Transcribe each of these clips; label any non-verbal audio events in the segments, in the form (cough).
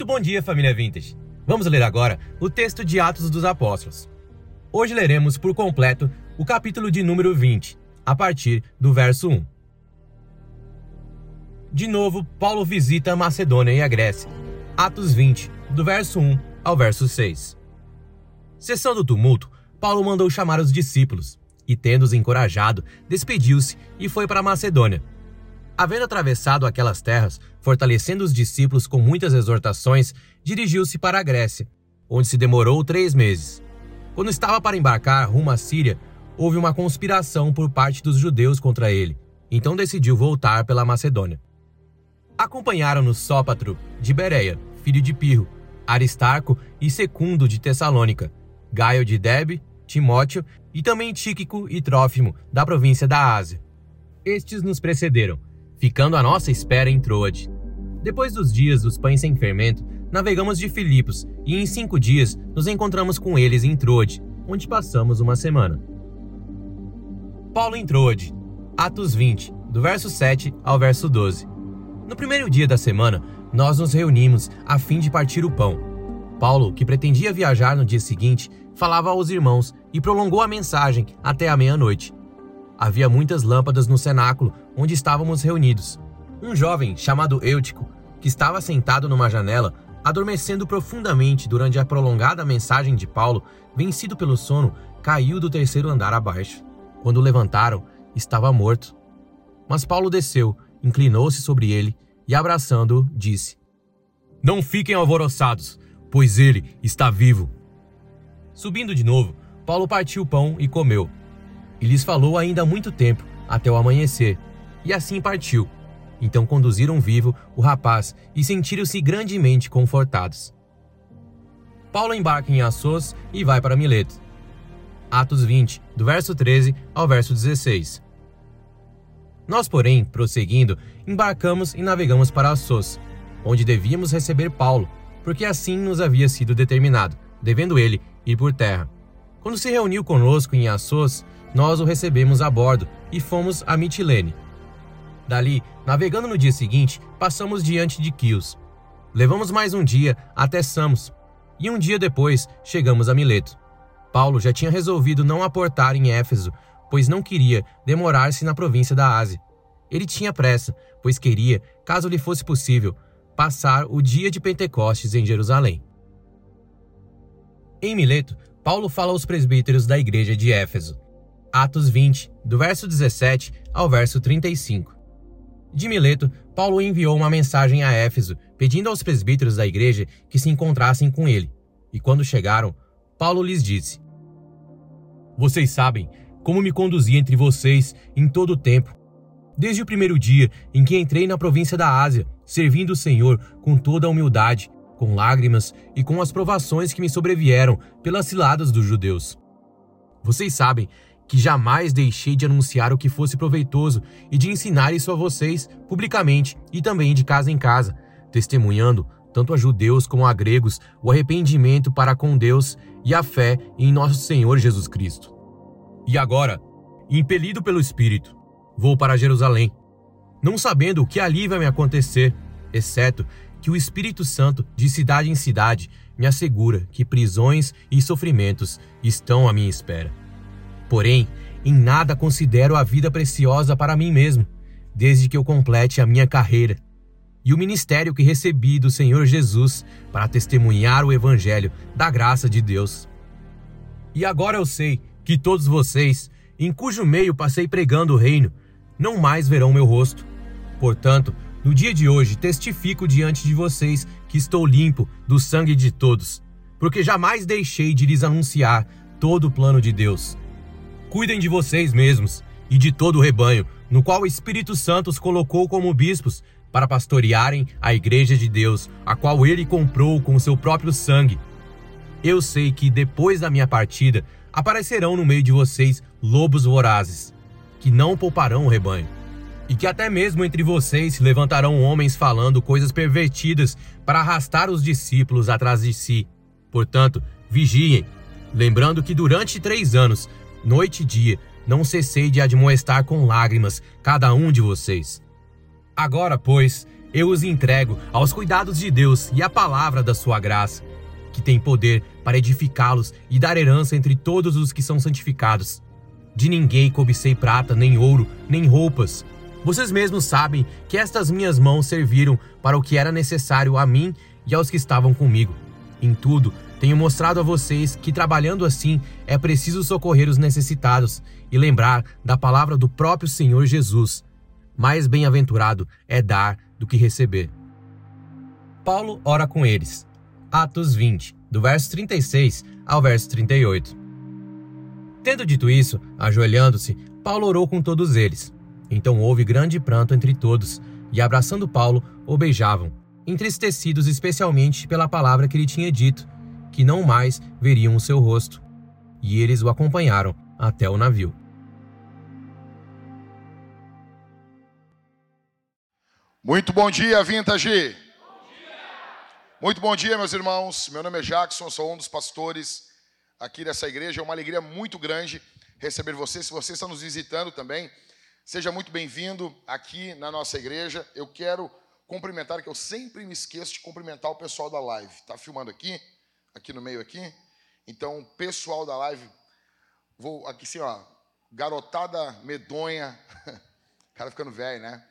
Muito bom dia, família Vintage. Vamos ler agora o texto de Atos dos Apóstolos. Hoje leremos por completo o capítulo de número 20, a partir do verso 1. De novo, Paulo visita a Macedônia e a Grécia. Atos 20, do verso 1 ao verso 6. Cessando o tumulto, Paulo mandou chamar os discípulos e, tendo-os encorajado, despediu-se e foi para a Macedônia. Havendo atravessado aquelas terras, fortalecendo os discípulos com muitas exortações, dirigiu-se para a Grécia, onde se demorou três meses. Quando estava para embarcar rumo à Síria, houve uma conspiração por parte dos judeus contra ele, então decidiu voltar pela Macedônia. Acompanharam-no Sópatro, de Bereia, filho de Pirro, Aristarco e Secundo de Tessalônica, Gaio de Debe, Timóteo e também Tíquico e Trófimo, da província da Ásia. Estes nos precederam, ficando à nossa espera em Troade. Depois dos dias dos pães sem fermento, navegamos de Filipos e em cinco dias nos encontramos com eles em Troade, onde passamos uma semana. Paulo em Troade, Atos 20, do verso 7 ao verso 12. No primeiro dia da semana, nós nos reunimos a fim de partir o pão. Paulo, que pretendia viajar no dia seguinte, falava aos irmãos e prolongou a mensagem até a meia-noite. Havia muitas lâmpadas no cenáculo onde estávamos reunidos. Um jovem chamado Eutico, que estava sentado numa janela, adormecendo profundamente durante a prolongada mensagem de Paulo, vencido pelo sono, caiu do terceiro andar abaixo. Quando levantaram, estava morto. Mas Paulo desceu, inclinou-se sobre ele e, abraçando-o, disse: Não fiquem alvoroçados, pois ele está vivo. Subindo de novo, Paulo partiu o pão e comeu. E lhes falou ainda muito tempo, até o amanhecer, e assim partiu. Então conduziram vivo o rapaz e sentiram-se grandemente confortados. Paulo embarca em Assos e vai para Mileto. Atos 20, do verso 13 ao verso 16. Nós, porém, prosseguindo, embarcamos e navegamos para Assos, onde devíamos receber Paulo, porque assim nos havia sido determinado, devendo ele ir por terra. Quando se reuniu conosco em Assos, nós o recebemos a bordo e fomos a Mitilene. Dali, navegando no dia seguinte, passamos diante de Quios. Levamos mais um dia até Samos, e um dia depois chegamos a Mileto. Paulo já tinha resolvido não aportar em Éfeso, pois não queria demorar-se na província da Ásia. Ele tinha pressa, pois queria, caso lhe fosse possível, passar o dia de Pentecostes em Jerusalém. Em Mileto, Paulo fala aos presbíteros da igreja de Éfeso. Atos 20, do verso 17 ao verso 35. De Mileto, Paulo enviou uma mensagem a Éfeso, pedindo aos presbíteros da igreja que se encontrassem com ele. E quando chegaram, Paulo lhes disse: Vocês sabem como me conduzi entre vocês em todo o tempo, desde o primeiro dia em que entrei na província da Ásia, servindo o Senhor com toda a humildade com lágrimas e com as provações que me sobrevieram pelas ciladas dos judeus. Vocês sabem que jamais deixei de anunciar o que fosse proveitoso e de ensinar isso a vocês publicamente e também de casa em casa, testemunhando tanto a judeus como a gregos o arrependimento para com Deus e a fé em nosso Senhor Jesus Cristo. E agora, impelido pelo Espírito, vou para Jerusalém, não sabendo o que ali vai me acontecer, exceto que o Espírito Santo, de cidade em cidade, me assegura que prisões e sofrimentos estão à minha espera. Porém, em nada considero a vida preciosa para mim mesmo, desde que eu complete a minha carreira e o ministério que recebi do Senhor Jesus para testemunhar o Evangelho da graça de Deus. E agora eu sei que todos vocês, em cujo meio passei pregando o reino, não mais verão meu rosto. Portanto, no dia de hoje, testifico diante de vocês que estou limpo do sangue de todos, porque jamais deixei de lhes anunciar todo o plano de Deus. Cuidem de vocês mesmos e de todo o rebanho, no qual o Espírito Santo os colocou como bispos, para pastorearem a igreja de Deus, a qual ele comprou com seu próprio sangue. Eu sei que depois da minha partida aparecerão no meio de vocês lobos vorazes, que não pouparão o rebanho e que até mesmo entre vocês se levantarão homens falando coisas pervertidas para arrastar os discípulos atrás de si. Portanto, vigiem, lembrando que durante três anos, noite e dia, não cessei de admoestar com lágrimas cada um de vocês. Agora, pois, eu os entrego aos cuidados de Deus e à palavra da sua graça, que tem poder para edificá-los e dar herança entre todos os que são santificados. De ninguém cobicei prata, nem ouro, nem roupas. Vocês mesmos sabem que estas minhas mãos serviram para o que era necessário a mim e aos que estavam comigo. Em tudo, tenho mostrado a vocês que trabalhando assim é preciso socorrer os necessitados e lembrar da palavra do próprio Senhor Jesus. Mais bem-aventurado é dar do que receber. Paulo ora com eles. Atos 20, do verso 36 ao verso 38. Tendo dito isso, ajoelhando-se, Paulo orou com todos eles. Então houve grande pranto entre todos, e abraçando Paulo, o beijavam, entristecidos especialmente pela palavra que ele tinha dito, que não mais veriam o seu rosto. E eles o acompanharam até o navio. Muito bom dia, Vintage. Bom dia. Muito bom dia, meus irmãos. Meu nome é Jackson, sou um dos pastores aqui dessa igreja. É uma alegria muito grande receber você. Se você está nos visitando também, seja muito bem-vindo aqui na nossa igreja. Eu quero cumprimentar, que eu sempre me esqueço de cumprimentar o pessoal da live. Está filmando aqui? Aqui no meio aqui? Então, pessoal da live, vou aqui assim, ó, garotada medonha, (laughs) cara ficando velho, né?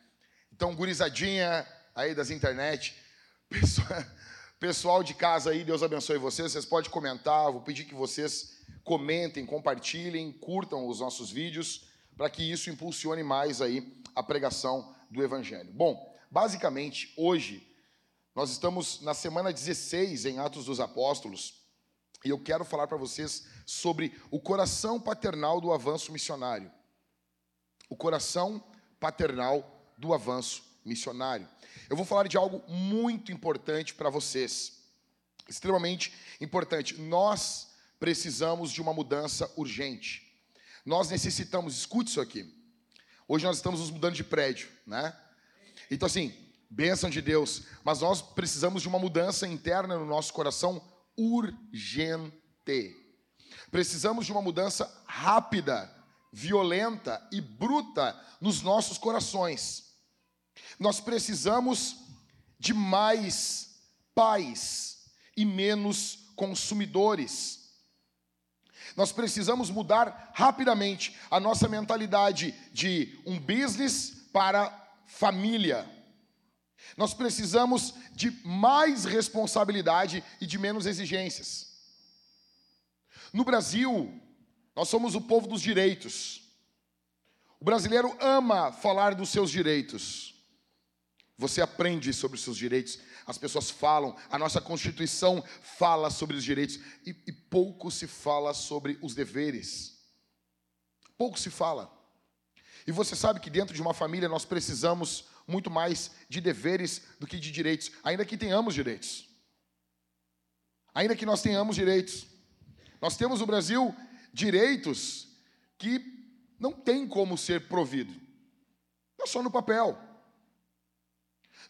Então, gurizadinha aí das internet, (laughs) pessoal, de casa aí, Deus abençoe vocês. Vocês podem comentar, vou pedir que vocês comentem, compartilhem, curtam os nossos vídeos, para que isso impulsione mais aí a pregação do Evangelho. Bom, basicamente, hoje, nós estamos na semana 16 em Atos dos Apóstolos, e eu quero falar para vocês sobre o coração paternal do avanço missionário. O coração paternal do avanço missionário. Eu vou falar de algo muito importante para vocês, extremamente importante. Nós precisamos de uma mudança urgente. Nós necessitamos, escute isso aqui. Hoje nós estamos nos mudando de prédio, né? Então, assim, bênção de Deus, mas nós precisamos de uma mudança interna no nosso coração urgente. Precisamos de uma mudança rápida, violenta e bruta nos nossos corações. Nós precisamos de mais pais e menos consumidores. Nós precisamos mudar rapidamente a nossa mentalidade de um business para família. Nós precisamos de mais responsabilidade e de menos exigências. No Brasil, nós somos o povo dos direitos. O brasileiro ama falar dos seus direitos. Você aprende sobre os seus direitos, as pessoas falam, a nossa Constituição fala sobre os direitos, e, e pouco se fala sobre os deveres. Pouco se fala. E você sabe que dentro de uma família nós precisamos muito mais de deveres do que de direitos, ainda que tenhamos direitos. Ainda que nós tenhamos direitos. Nós temos no Brasil direitos que não tem como ser provido. É só no papel.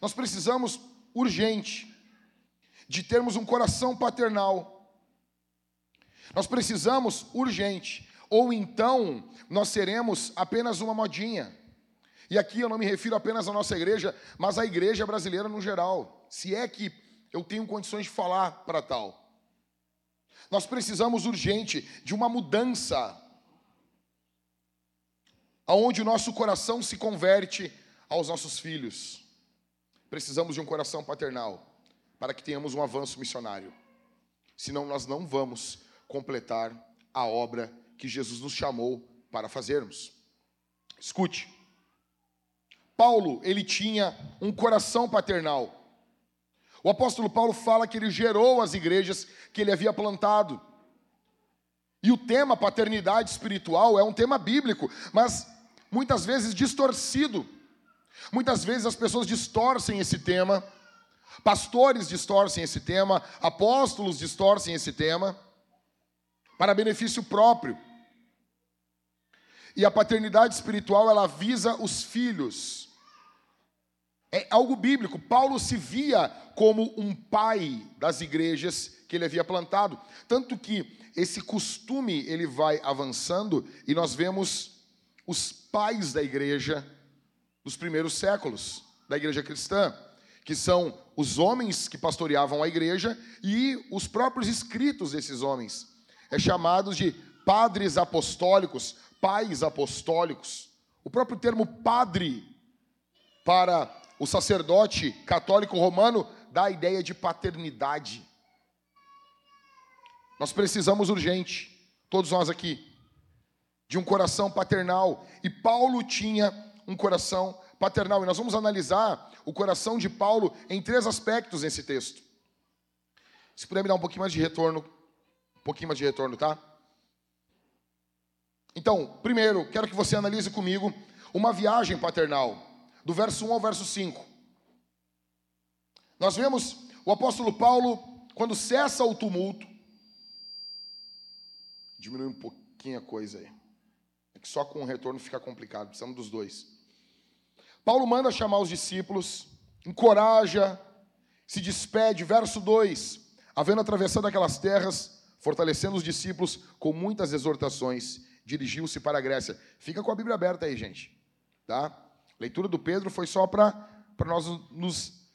Nós precisamos urgente de termos um coração paternal. Nós precisamos urgente, ou então nós seremos apenas uma modinha. E aqui eu não me refiro apenas à nossa igreja, mas à igreja brasileira no geral. Se é que eu tenho condições de falar para tal. Nós precisamos urgente de uma mudança aonde o nosso coração se converte aos nossos filhos. Precisamos de um coração paternal para que tenhamos um avanço missionário. Senão nós não vamos completar a obra que Jesus nos chamou para fazermos. Escute. Paulo, ele tinha um coração paternal. O apóstolo Paulo fala que ele gerou as igrejas que ele havia plantado. E o tema paternidade espiritual é um tema bíblico, mas muitas vezes distorcido Muitas vezes as pessoas distorcem esse tema, pastores distorcem esse tema, apóstolos distorcem esse tema, para benefício próprio. E a paternidade espiritual, ela visa os filhos. É algo bíblico. Paulo se via como um pai das igrejas que ele havia plantado. Tanto que esse costume ele vai avançando e nós vemos os pais da igreja dos primeiros séculos da igreja cristã. que são os homens que pastoreavam a igreja e os próprios escritos desses homens. É chamados de padres apostólicos, pais apostólicos. O próprio termo padre para o sacerdote católico romano dá a ideia de paternidade. Nós precisamos urgente, todos nós aqui, de um coração paternal. E Paulo tinha um coração paternal. E nós vamos analisar o coração de Paulo em três aspectos nesse texto. Se puder me dar um pouquinho mais de retorno, um pouquinho mais de retorno, tá? Então, primeiro, quero que você analise comigo uma viagem paternal, do verso 1 ao verso 5. Nós vemos o apóstolo Paulo, quando cessa o tumulto, diminui um pouquinho a coisa aí. É que só com o retorno fica complicado, precisamos dos dois. Paulo manda chamar os discípulos, encoraja, se despede, verso 2: havendo atravessado aquelas terras, fortalecendo os discípulos com muitas exortações, dirigiu-se para a Grécia. Fica com a Bíblia aberta aí, gente. Tá? Leitura do Pedro foi só para nós nos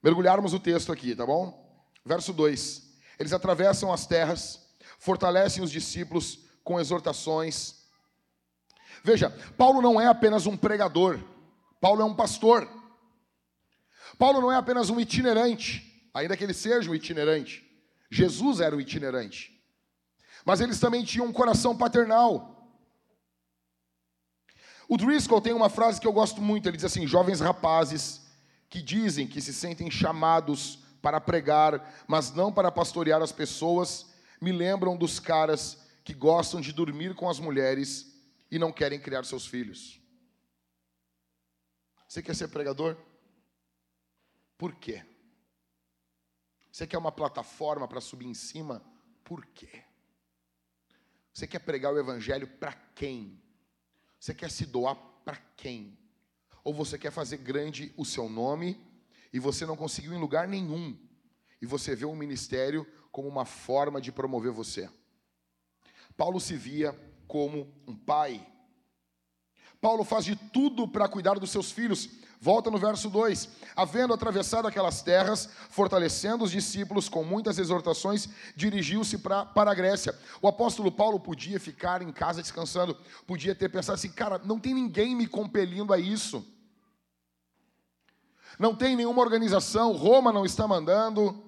mergulharmos no texto aqui, tá bom? Verso 2: Eles atravessam as terras, fortalecem os discípulos com exortações. Veja, Paulo não é apenas um pregador, Paulo é um pastor. Paulo não é apenas um itinerante, ainda que ele seja um itinerante. Jesus era o itinerante. Mas eles também tinham um coração paternal. O Driscoll tem uma frase que eu gosto muito, ele diz assim: jovens rapazes que dizem que se sentem chamados para pregar, mas não para pastorear as pessoas, me lembram dos caras que gostam de dormir com as mulheres e não querem criar seus filhos. Você quer ser pregador? Por quê? Você quer uma plataforma para subir em cima? Por quê? Você quer pregar o evangelho para quem? Você quer se doar para quem? Ou você quer fazer grande o seu nome e você não conseguiu em lugar nenhum e você vê o ministério como uma forma de promover você? Paulo se via como um pai Paulo faz de tudo para cuidar dos seus filhos. Volta no verso 2: Havendo atravessado aquelas terras, fortalecendo os discípulos com muitas exortações, dirigiu-se para a Grécia. O apóstolo Paulo podia ficar em casa descansando, podia ter pensado assim: cara, não tem ninguém me compelindo a isso. Não tem nenhuma organização, Roma não está mandando,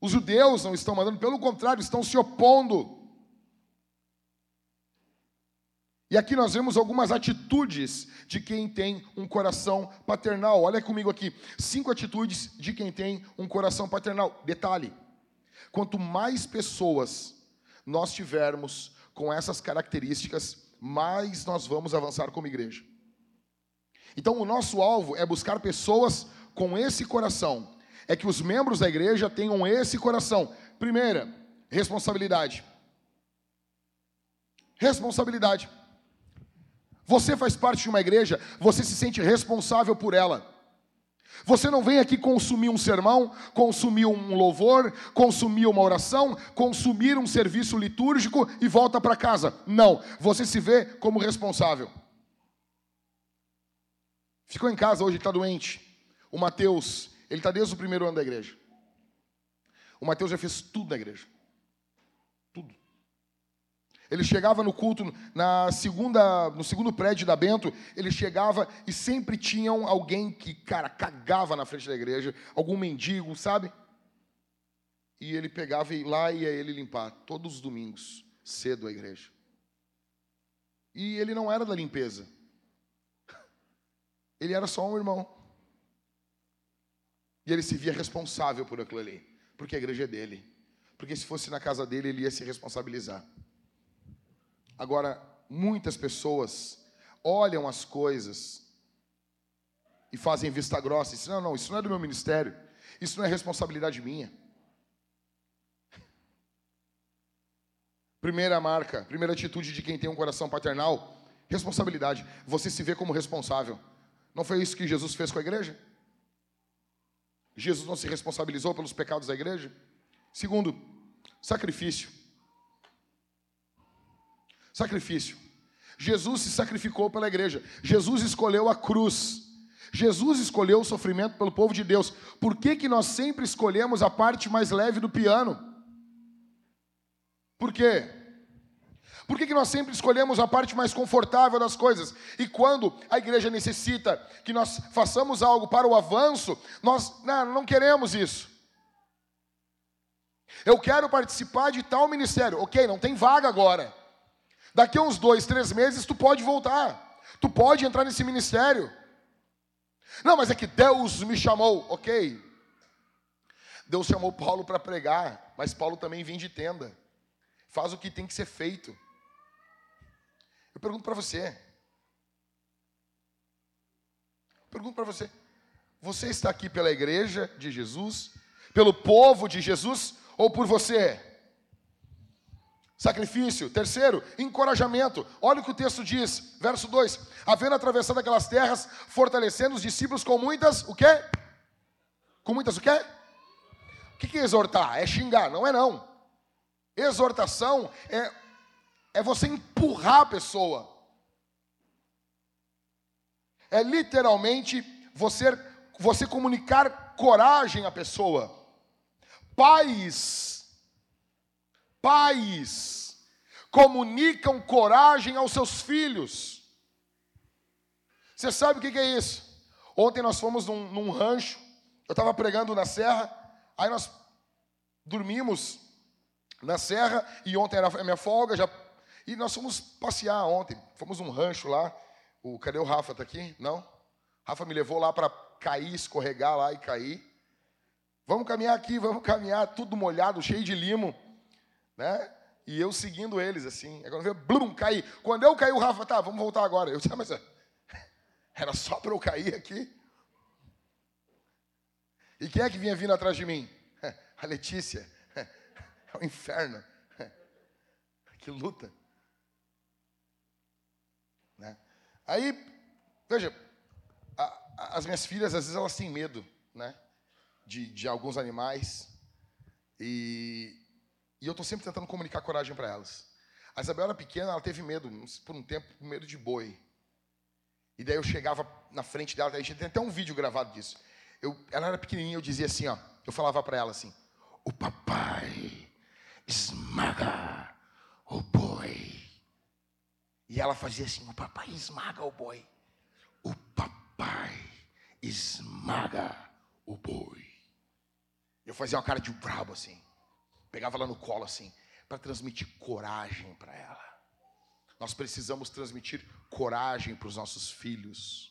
os judeus não estão mandando, pelo contrário, estão se opondo. E aqui nós vemos algumas atitudes de quem tem um coração paternal. Olha comigo aqui, cinco atitudes de quem tem um coração paternal. Detalhe: quanto mais pessoas nós tivermos com essas características, mais nós vamos avançar como igreja. Então, o nosso alvo é buscar pessoas com esse coração. É que os membros da igreja tenham esse coração. Primeira, responsabilidade. Responsabilidade. Você faz parte de uma igreja, você se sente responsável por ela. Você não vem aqui consumir um sermão, consumir um louvor, consumir uma oração, consumir um serviço litúrgico e volta para casa. Não, você se vê como responsável. Ficou em casa hoje, está doente. O Mateus, ele está desde o primeiro ano da igreja. O Mateus já fez tudo na igreja. Ele chegava no culto na segunda, no segundo prédio da Bento, ele chegava e sempre tinham alguém que, cara, cagava na frente da igreja, algum mendigo, sabe? E ele pegava e lá ia ele limpar todos os domingos, cedo a igreja. E ele não era da limpeza. (laughs) Ele era só um irmão. E ele se via responsável por aquilo ali, porque a igreja é dele. Porque se fosse na casa dele, ele ia se responsabilizar. Agora, muitas pessoas olham as coisas e fazem vista grossa dizem: não, não, isso não é do meu ministério, isso não é responsabilidade minha. (laughs) Primeira marca, primeira atitude de quem tem um coração paternal, responsabilidade. Você se vê como responsável. Não foi isso que Jesus fez com a igreja? Jesus não se responsabilizou pelos pecados da igreja? Segundo, sacrifício. Sacrifício. Jesus se sacrificou pela igreja. Jesus escolheu a cruz. Jesus escolheu o sofrimento pelo povo de Deus. Por que, que nós sempre escolhemos a parte mais leve do piano? Por quê? Por que, que nós sempre escolhemos a parte mais confortável das coisas? E quando a igreja necessita que nós façamos algo para o avanço, nós não, não queremos isso. Eu quero participar de tal ministério. Ok, não tem vaga agora. Daqui a uns dois, três meses, tu pode voltar. Tu pode entrar nesse ministério. Não, mas é que Deus me chamou. Ok. Deus chamou Paulo para pregar, mas Paulo também vem de tenda. Faz o que tem que ser feito. Eu pergunto para você. Pergunto para você. Você está aqui pela igreja de Jesus? Pelo povo de Jesus? Ou por você? Sacrifício. Terceiro, encorajamento. Olha o que o texto diz, verso 2: Havendo atravessado aquelas terras, fortalecendo os discípulos com muitas, o quê? Com muitas o quê? O que é exortar? É xingar, não é não. Exortação é, é você empurrar a pessoa. É literalmente você, você comunicar coragem à pessoa. Pais Pais comunicam coragem aos seus filhos. Você sabe o que é isso? Ontem nós fomos num, num rancho, eu estava pregando na serra, aí nós dormimos na serra, e ontem era a minha folga, já, e nós fomos passear ontem, fomos num rancho lá, o, cadê o Rafa, tá aqui? Não? Rafa me levou lá para cair, escorregar lá e cair. Vamos caminhar aqui, vamos caminhar, tudo molhado, cheio de limo né? E eu seguindo eles, assim. Aí quando veio, blum, caí. Quando eu caí, o Rafa, tá, vamos voltar agora. Eu disse, (laughs) ah, mas é, era só para eu cair aqui. E quem é que vinha vindo atrás de mim? (laughs) A Letícia. (laughs) É o inferno. Que luta. Né? Aí, veja, a, as minhas filhas, às vezes, elas têm medo, né? De, de alguns animais. E, e eu estou sempre tentando comunicar coragem para elas. A Isabel era pequena, ela teve medo, por um tempo, medo de boi. E daí eu chegava na frente dela, a gente tem até um vídeo gravado disso. Eu, ela era pequenininha, eu dizia assim, ó, eu falava para ela assim: "O papai esmaga o boi". E ela fazia assim: "O papai esmaga o boi". O papai esmaga o boi. Eu fazia uma cara de brabo assim. Pegava ela no colo assim, para transmitir coragem para ela. Nós precisamos transmitir coragem para os nossos filhos.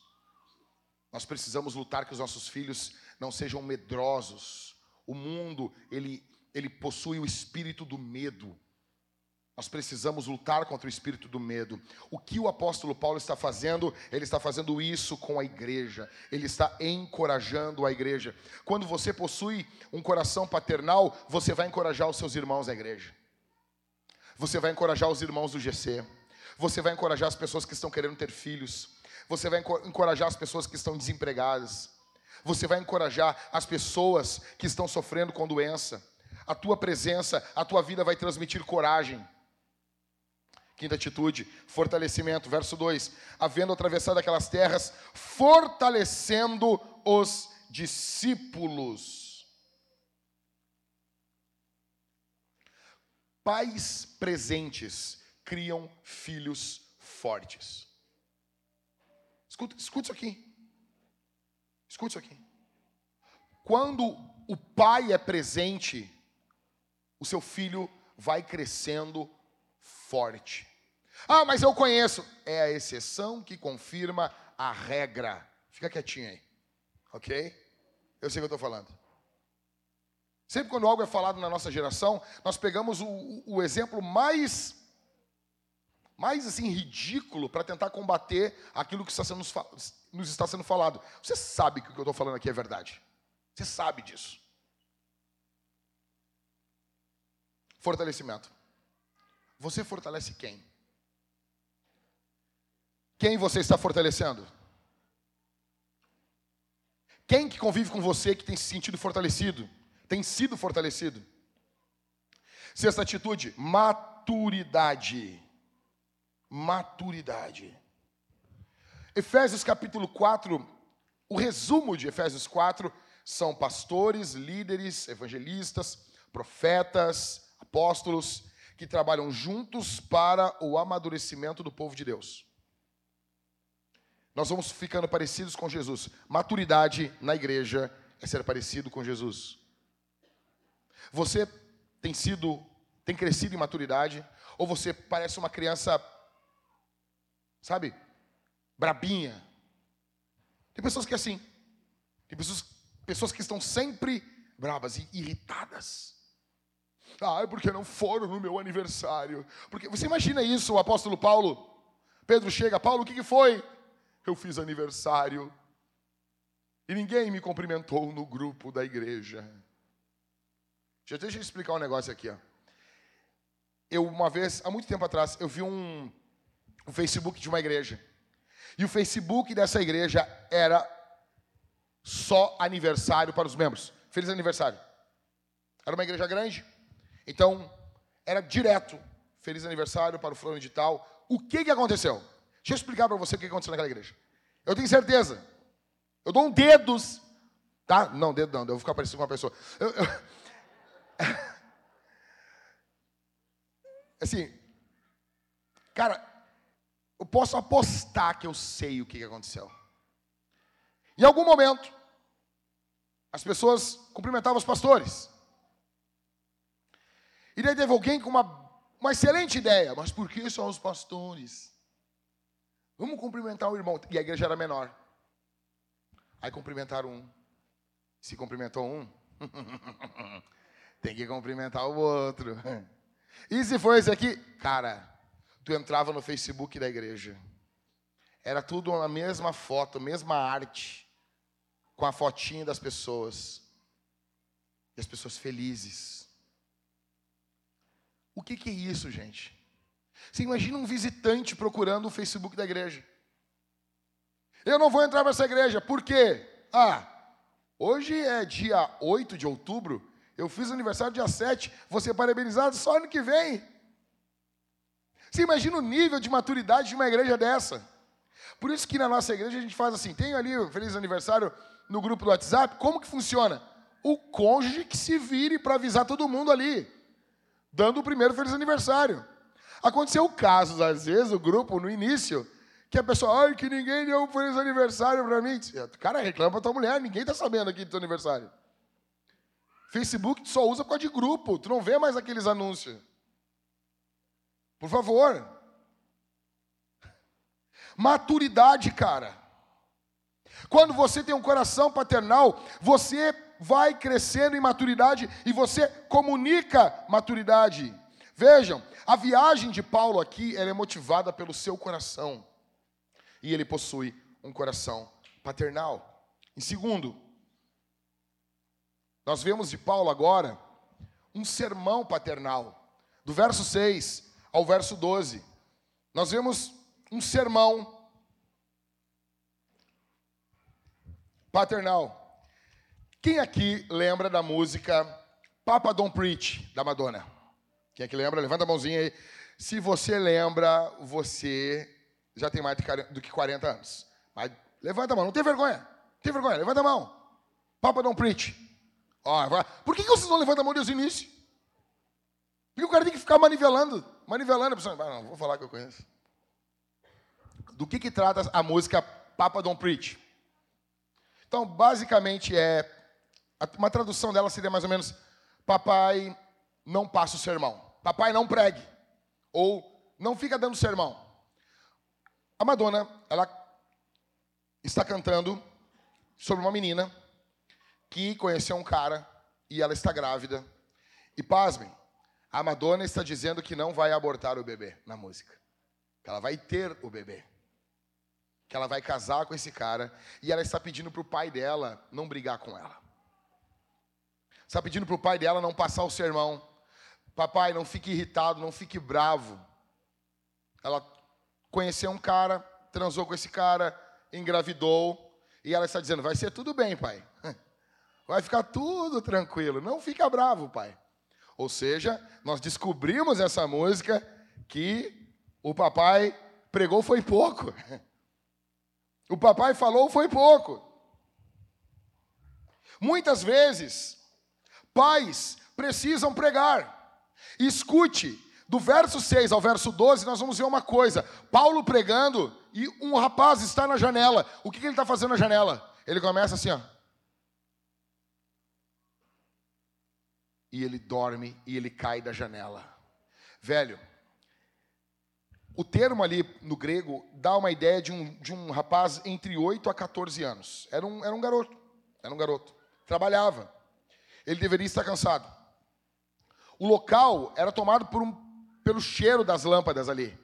Nós precisamos lutar que os nossos filhos não sejam medrosos. O mundo, ele, ele possui o espírito do medo. Nós precisamos lutar contra o espírito do medo. O que o apóstolo Paulo está fazendo? Ele está fazendo isso com a igreja. Ele está encorajando a igreja. Quando você possui um coração paternal, você vai encorajar os seus irmãos da igreja. Você vai encorajar os irmãos do GC. Você vai encorajar as pessoas que estão querendo ter filhos. Você vai encorajar as pessoas que estão desempregadas. Você vai encorajar as pessoas que estão sofrendo com doença. A tua presença, a tua vida vai transmitir coragem. Quinta atitude, fortalecimento. Verso 2: Havendo atravessado aquelas terras, fortalecendo os discípulos. Pais presentes criam filhos fortes. Escuta, escuta isso aqui. Escuta isso aqui. Quando o pai é presente, o seu filho vai crescendo forte. Ah, mas eu conheço. É a exceção que confirma a regra. Fica quietinho aí. Ok? Eu sei o que eu estou falando. Sempre quando algo é falado na nossa geração, nós pegamos o, o, exemplo mais, mais assim, ridículo para tentar combater aquilo que está sendo, nos está sendo falado. Você sabe que o que eu estou falando aqui é verdade. Você sabe disso. Fortalecimento. Você fortalece quem? Quem você está fortalecendo? Quem que convive com você que tem se sentido fortalecido? Tem sido fortalecido? Sexta atitude, maturidade. Maturidade. Efésios capítulo 4, o resumo de Efésios 4 são pastores, líderes, evangelistas, profetas, apóstolos, que trabalham juntos para o amadurecimento do povo de Deus. Nós vamos ficando parecidos com Jesus. Maturidade na igreja é ser parecido com Jesus. Você tem sido, tem crescido em maturidade, ou você parece uma criança, sabe, brabinha. Tem pessoas que é assim. Tem pessoas, pessoas que estão sempre bravas e irritadas. Ah, porque não foram no meu aniversário. Porque você imagina isso, o apóstolo Paulo. Pedro chega, Paulo, o que, que foi? Eu fiz aniversário e ninguém me cumprimentou no grupo da igreja. Deixa eu explicar um negócio aqui. Ó. Eu, uma vez, há muito tempo atrás, eu vi um, um Facebook de uma igreja. E o Facebook dessa igreja era só aniversário para os membros. Feliz aniversário. Era uma igreja grande. Então, era direto. Feliz aniversário para o fulano de tal. O que, que aconteceu? Deixa eu explicar para você o que aconteceu naquela igreja. Eu tenho certeza. Eu dou um dedos. Tá? Não, dedo não. Eu vou ficar parecido com uma pessoa. Eu, eu... (laughs) assim, cara, eu posso apostar que eu sei o que aconteceu. Em algum momento, as pessoas cumprimentavam os pastores. E daí teve alguém com uma, uma excelente ideia. Mas por que só os pastores? Vamos cumprimentar o irmão. E a igreja era menor. Aí cumprimentaram um. Se cumprimentou um, (laughs) tem que cumprimentar o outro. E se for esse aqui? Cara, tu entrava no Facebook da igreja. Era tudo a mesma foto, mesma arte, com a fotinha das pessoas. E as pessoas felizes. O que, que é isso, gente? Você imagina um visitante procurando o Facebook da igreja. Eu não vou entrar nessa igreja, por quê? Ah, hoje é dia 8 de outubro, eu fiz aniversário dia 7, vou ser parabenizado só ano que vem. Você imagina o nível de maturidade de uma igreja dessa? Por isso que na nossa igreja a gente faz assim, tem ali o feliz aniversário no grupo do WhatsApp, como que funciona? O cônjuge que se vire para avisar todo mundo ali, dando o primeiro feliz aniversário. Aconteceu casos, às vezes, o grupo, no início, que a pessoa, ai, que ninguém deu um feliz aniversário para mim. Cara, reclama pra tua mulher, ninguém tá sabendo aqui do teu aniversário. Facebook só usa por causa de grupo, tu não vê mais aqueles anúncios. Por favor. Maturidade, cara. Quando você tem um coração paternal, você vai crescendo em maturidade e você comunica maturidade. Vejam, a viagem de Paulo aqui é motivada pelo seu coração. E ele possui um coração paternal. Em segundo, nós vemos de Paulo agora um sermão paternal. Do verso 6 ao verso 12. Nós vemos um sermão paternal. Quem aqui lembra da música Papa Don't Preach, da Madonna? Quem aqui lembra? Levanta a mãozinha aí. Se você lembra, você já tem mais do que 40 anos. Mas levanta a mão, não tem vergonha. Não tem vergonha, levanta a mão. Papa Don't Preach. Ó, por que, vocês não levantam a mão desde o início? Porque o cara tem que ficar manivelando, manivelando. Ah, não, vou falar que eu conheço. Do que, que trata a música Papa Don't Preach? Então, basicamente é uma tradução dela seria mais ou menos: Papai não passa o sermão. Papai não pregue. Ou não fica dando sermão. A Madonna, ela está cantando sobre uma menina que conheceu um cara e ela está grávida. E pasmem, a Madonna está dizendo que não vai abortar o bebê na música. Que ela vai ter o bebê. Que ela vai casar com esse cara. E ela está pedindo para o pai dela não brigar com ela. Está pedindo para o pai dela não passar o sermão. Papai, não fique irritado, não fique bravo. Ela conheceu um cara, transou com esse cara, engravidou. E ela está dizendo: vai ser tudo bem, pai. (laughs) Vai ficar tudo tranquilo. Não fica bravo, pai. Ou seja, nós descobrimos essa música que o papai pregou foi pouco. (laughs) O papai falou foi pouco. Muitas vezes, pais precisam pregar. Escute, do verso 6 ao verso 12, nós vamos ver uma coisa: Paulo pregando e um rapaz está na janela. O que, que ele está fazendo na janela? Ele começa assim, ó. E ele dorme e ele cai da janela. Velho, o termo ali no grego dá uma ideia de um, de um rapaz entre 8 a 14 anos. Era um, era um garoto. Era um garoto. Trabalhava. Ele deveria estar cansado. O local era tomado por um, pelo cheiro das lâmpadas ali,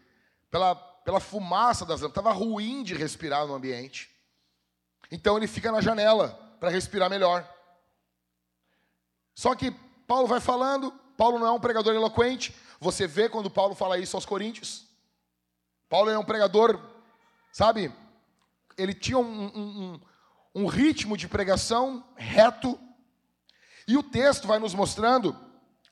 pela, pela fumaça das lâmpadas. Estava ruim de respirar no ambiente. Então ele fica na janela para respirar melhor. Só que Paulo vai falando, Paulo não é um pregador eloquente. Você vê quando Paulo fala isso aos Coríntios. Paulo é um pregador, sabe? Ele tinha um, um, um, um ritmo de pregação reto. E o texto vai nos mostrando,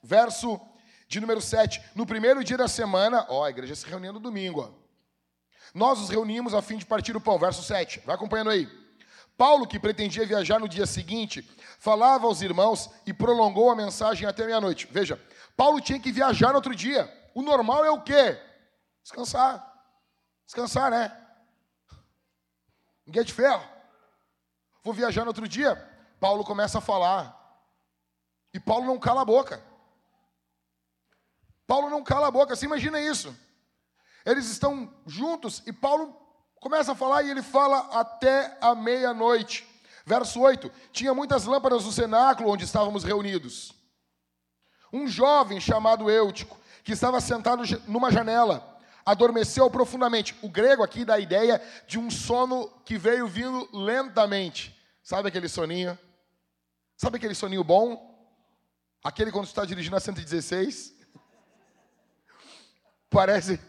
verso de número 7, no primeiro dia da semana, ó, a igreja se reunia no domingo, ó. Nós nos reunimos a fim de partir o pão, verso 7. Vai acompanhando aí. Paulo, que pretendia viajar no dia seguinte, falava aos irmãos e prolongou a mensagem até meia-noite. Veja, Paulo tinha que viajar no outro dia. O normal é o quê? Descansar. Descansar, né? Ninguém é de ferro. Vou viajar no outro dia. Paulo começa a falar. E Paulo não cala a boca. Paulo não cala a boca, você imagina isso. Eles estão juntos e Paulo começa a falar e ele fala até a meia-noite. Verso 8: Tinha muitas lâmpadas no cenáculo onde estávamos reunidos. Um jovem chamado Eutico, que estava sentado numa janela, adormeceu profundamente. O grego aqui dá a ideia de um sono que veio vindo lentamente. Sabe aquele soninho? Sabe aquele soninho bom? Aquele quando está dirigindo a 116? Parece.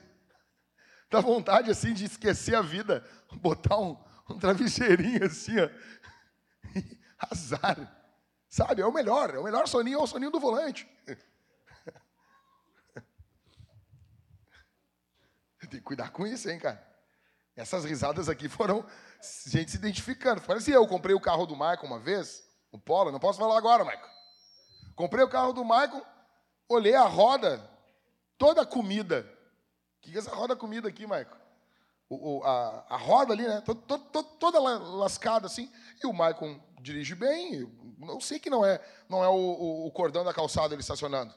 (laughs) Dá vontade assim de esquecer a vida, botar um, um travesseirinho assim, ó. (laughs) Azar. Sabe? É o melhor. É o melhor soninho, é o soninho do volante. (laughs) Tem que cuidar com isso, hein, cara? Essas risadas aqui foram gente se identificando. Parece eu comprei o carro do Michael uma vez, o Polo, não posso falar agora, Michael. Comprei o carro do Michael, olhei a roda, toda a comida. O que é essa roda comida aqui, Maico? O, o, a, a, roda ali, né? Toda, lascada assim. E o Maicon dirige bem. Eu sei que não é, não é o, o, cordão da calçada ele estacionando.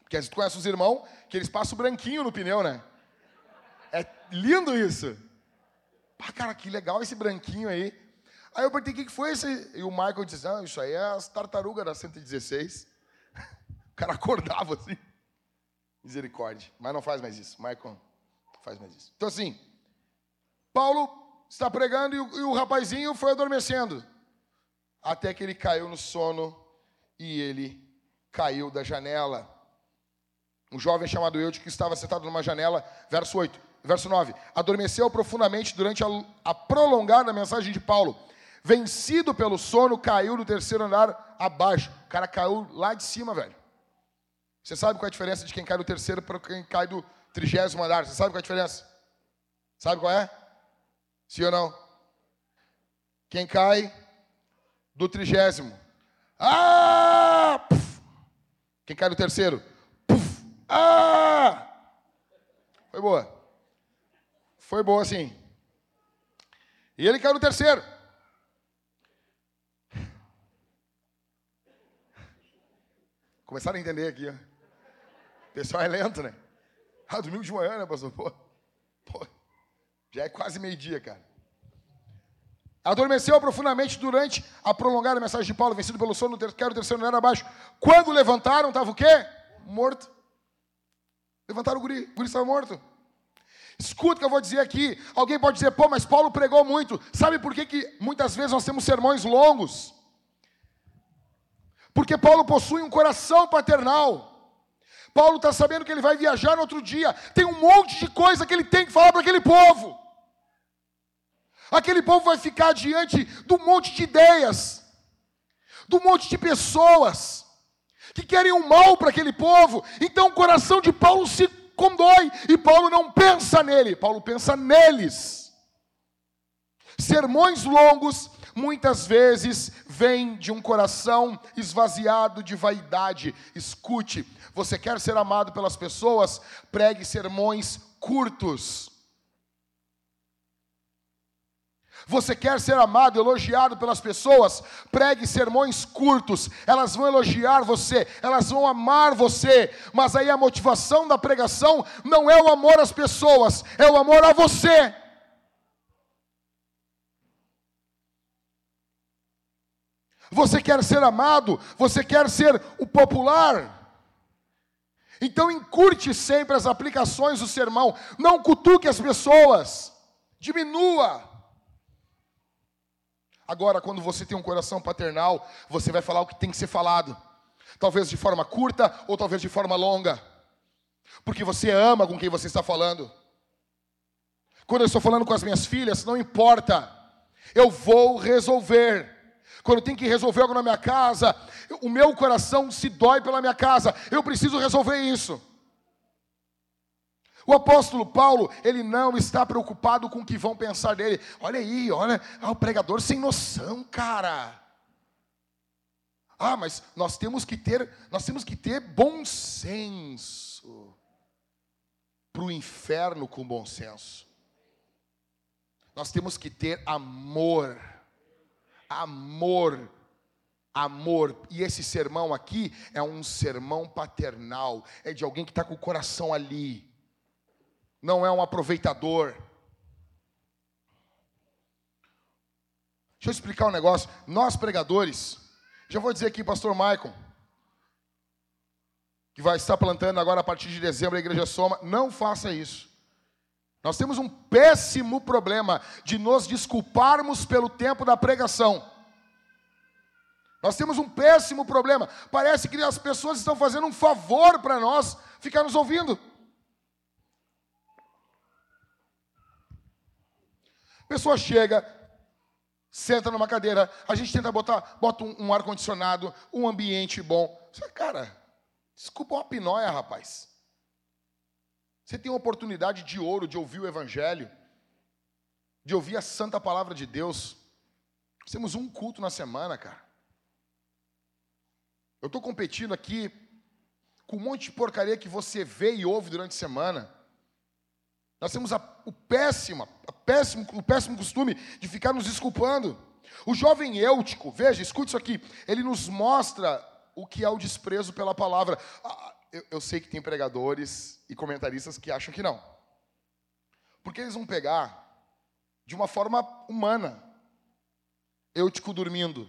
Porque tu conhece os irmãos que eles passam branquinho no pneu, né? É lindo isso. Pá, cara, que legal esse branquinho aí. Aí eu perguntei o que foi esse. E o Michael disse: Não, isso aí é as tartarugas da 116. (laughs) O cara acordava assim. Misericórdia. Mas não faz mais isso. Michael, não faz mais isso. Então, assim, Paulo está pregando e o, e o rapazinho foi adormecendo. Até que ele caiu no sono e ele caiu da janela. Um jovem chamado que estava sentado numa janela, verso 8, verso 9, adormeceu profundamente durante a, a prolongada mensagem de Paulo. Vencido pelo sono, caiu no terceiro andar abaixo. O cara caiu lá de cima, velho. Você sabe qual é a diferença de quem cai do terceiro para quem cai do trigésimo andar? Você sabe qual é a diferença? Sabe qual é? Sim ou não? Quem cai do trigésimo. Ah! Puf. Quem cai do terceiro? Puf. Ah! Foi boa. Foi boa sim. E ele caiu no terceiro. Começaram a entender aqui, ó. O pessoal é lento, né? Ah, domingo de manhã, né, pastor? Pô, pô já é quase meio-dia, cara. Adormeceu profundamente durante a prolongada mensagem de Paulo, vencido pelo sono, quero o terceiro andar abaixo. Quando levantaram, estava o quê? Morto. Levantaram o guri, o guri estava morto. Escuta o que eu vou dizer aqui. Alguém pode dizer, pô, mas Paulo pregou muito. Sabe por que, que muitas vezes nós temos sermões longos? Porque Paulo possui um coração paternal. Paulo está sabendo que ele vai viajar no outro dia. Tem um monte de coisa que ele tem que falar para aquele povo. Aquele povo vai ficar diante do monte de ideias, do monte de pessoas que querem o mal para aquele povo. Então o coração de Paulo se condói e Paulo não pensa nele, Paulo pensa neles. Sermões longos muitas vezes vem de um coração esvaziado de vaidade. Escute, você quer ser amado pelas pessoas? Pregue sermões curtos. Você quer ser amado, elogiado pelas pessoas? Pregue sermões curtos. Elas vão elogiar você, elas vão amar você. Mas aí a motivação da pregação não é o amor às pessoas, é o amor a você. Você quer ser amado, você quer ser o popular. Então encurte sempre as aplicações do sermão, não cutuque as pessoas, diminua. Agora, quando você tem um coração paternal, você vai falar o que tem que ser falado. Talvez de forma curta ou talvez de forma longa. Porque você ama com quem você está falando. Quando eu estou falando com as minhas filhas, não importa. Eu vou resolver. Quando tem que resolver algo na minha casa, o meu coração se dói pela minha casa. Eu preciso resolver isso. O apóstolo Paulo, ele não está preocupado com o que vão pensar dele. Olha aí, olha, o pregador sem noção, cara. Ah, mas nós temos que ter, nós temos que ter bom senso. Para o inferno com bom senso. Nós temos que ter amor. Amor amor. E esse sermão aqui é um sermão paternal, é de alguém que está com o coração ali não é um aproveitador. Deixa eu explicar um negócio. Nós pregadores, já vou dizer aqui, pastor Michael, que vai estar plantando agora a partir de dezembro a igreja Soma, não faça isso. Nós temos um péssimo problema de nos desculparmos pelo tempo da pregação. Nós temos um péssimo problema. Parece que as pessoas estão fazendo um favor para nós ficar nos ouvindo. pessoa chega, senta numa cadeira, a gente tenta botar, bota um, um ar-condicionado, um ambiente bom. Cara, desculpa uma pinóia, rapaz. Você tem uma oportunidade de ouro de ouvir o Evangelho, de ouvir a santa palavra de Deus. Nós temos um culto na semana, cara. Eu estou competindo aqui com um monte de porcaria que você vê e ouve durante a semana. Nós temos a, o, péssimo, a péssimo, o péssimo costume de ficar nos desculpando. O jovem Eutico, veja, escute isso aqui, ele nos mostra o que é o desprezo pela palavra. Eu, eu sei que tem pregadores e comentaristas que acham que não. Porque eles vão pegar de uma forma humana. Eutico dormindo.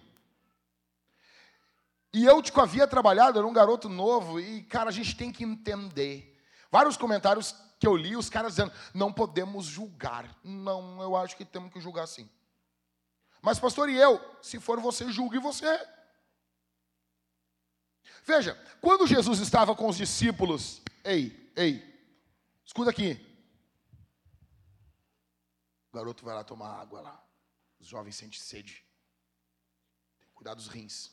E Eutico havia trabalhado, era um garoto novo, e, cara, a gente tem que entender. Vários comentários que eu li, os caras dizendo, não podemos julgar. Não, eu acho que temos que julgar sim. Mas, pastor, e eu? Se for você, julgue você. Veja, quando Jesus estava com os discípulos, ei, ei, escuta aqui. O garoto vai lá tomar água lá. Os jovens sentem sede. Cuidar dos rins.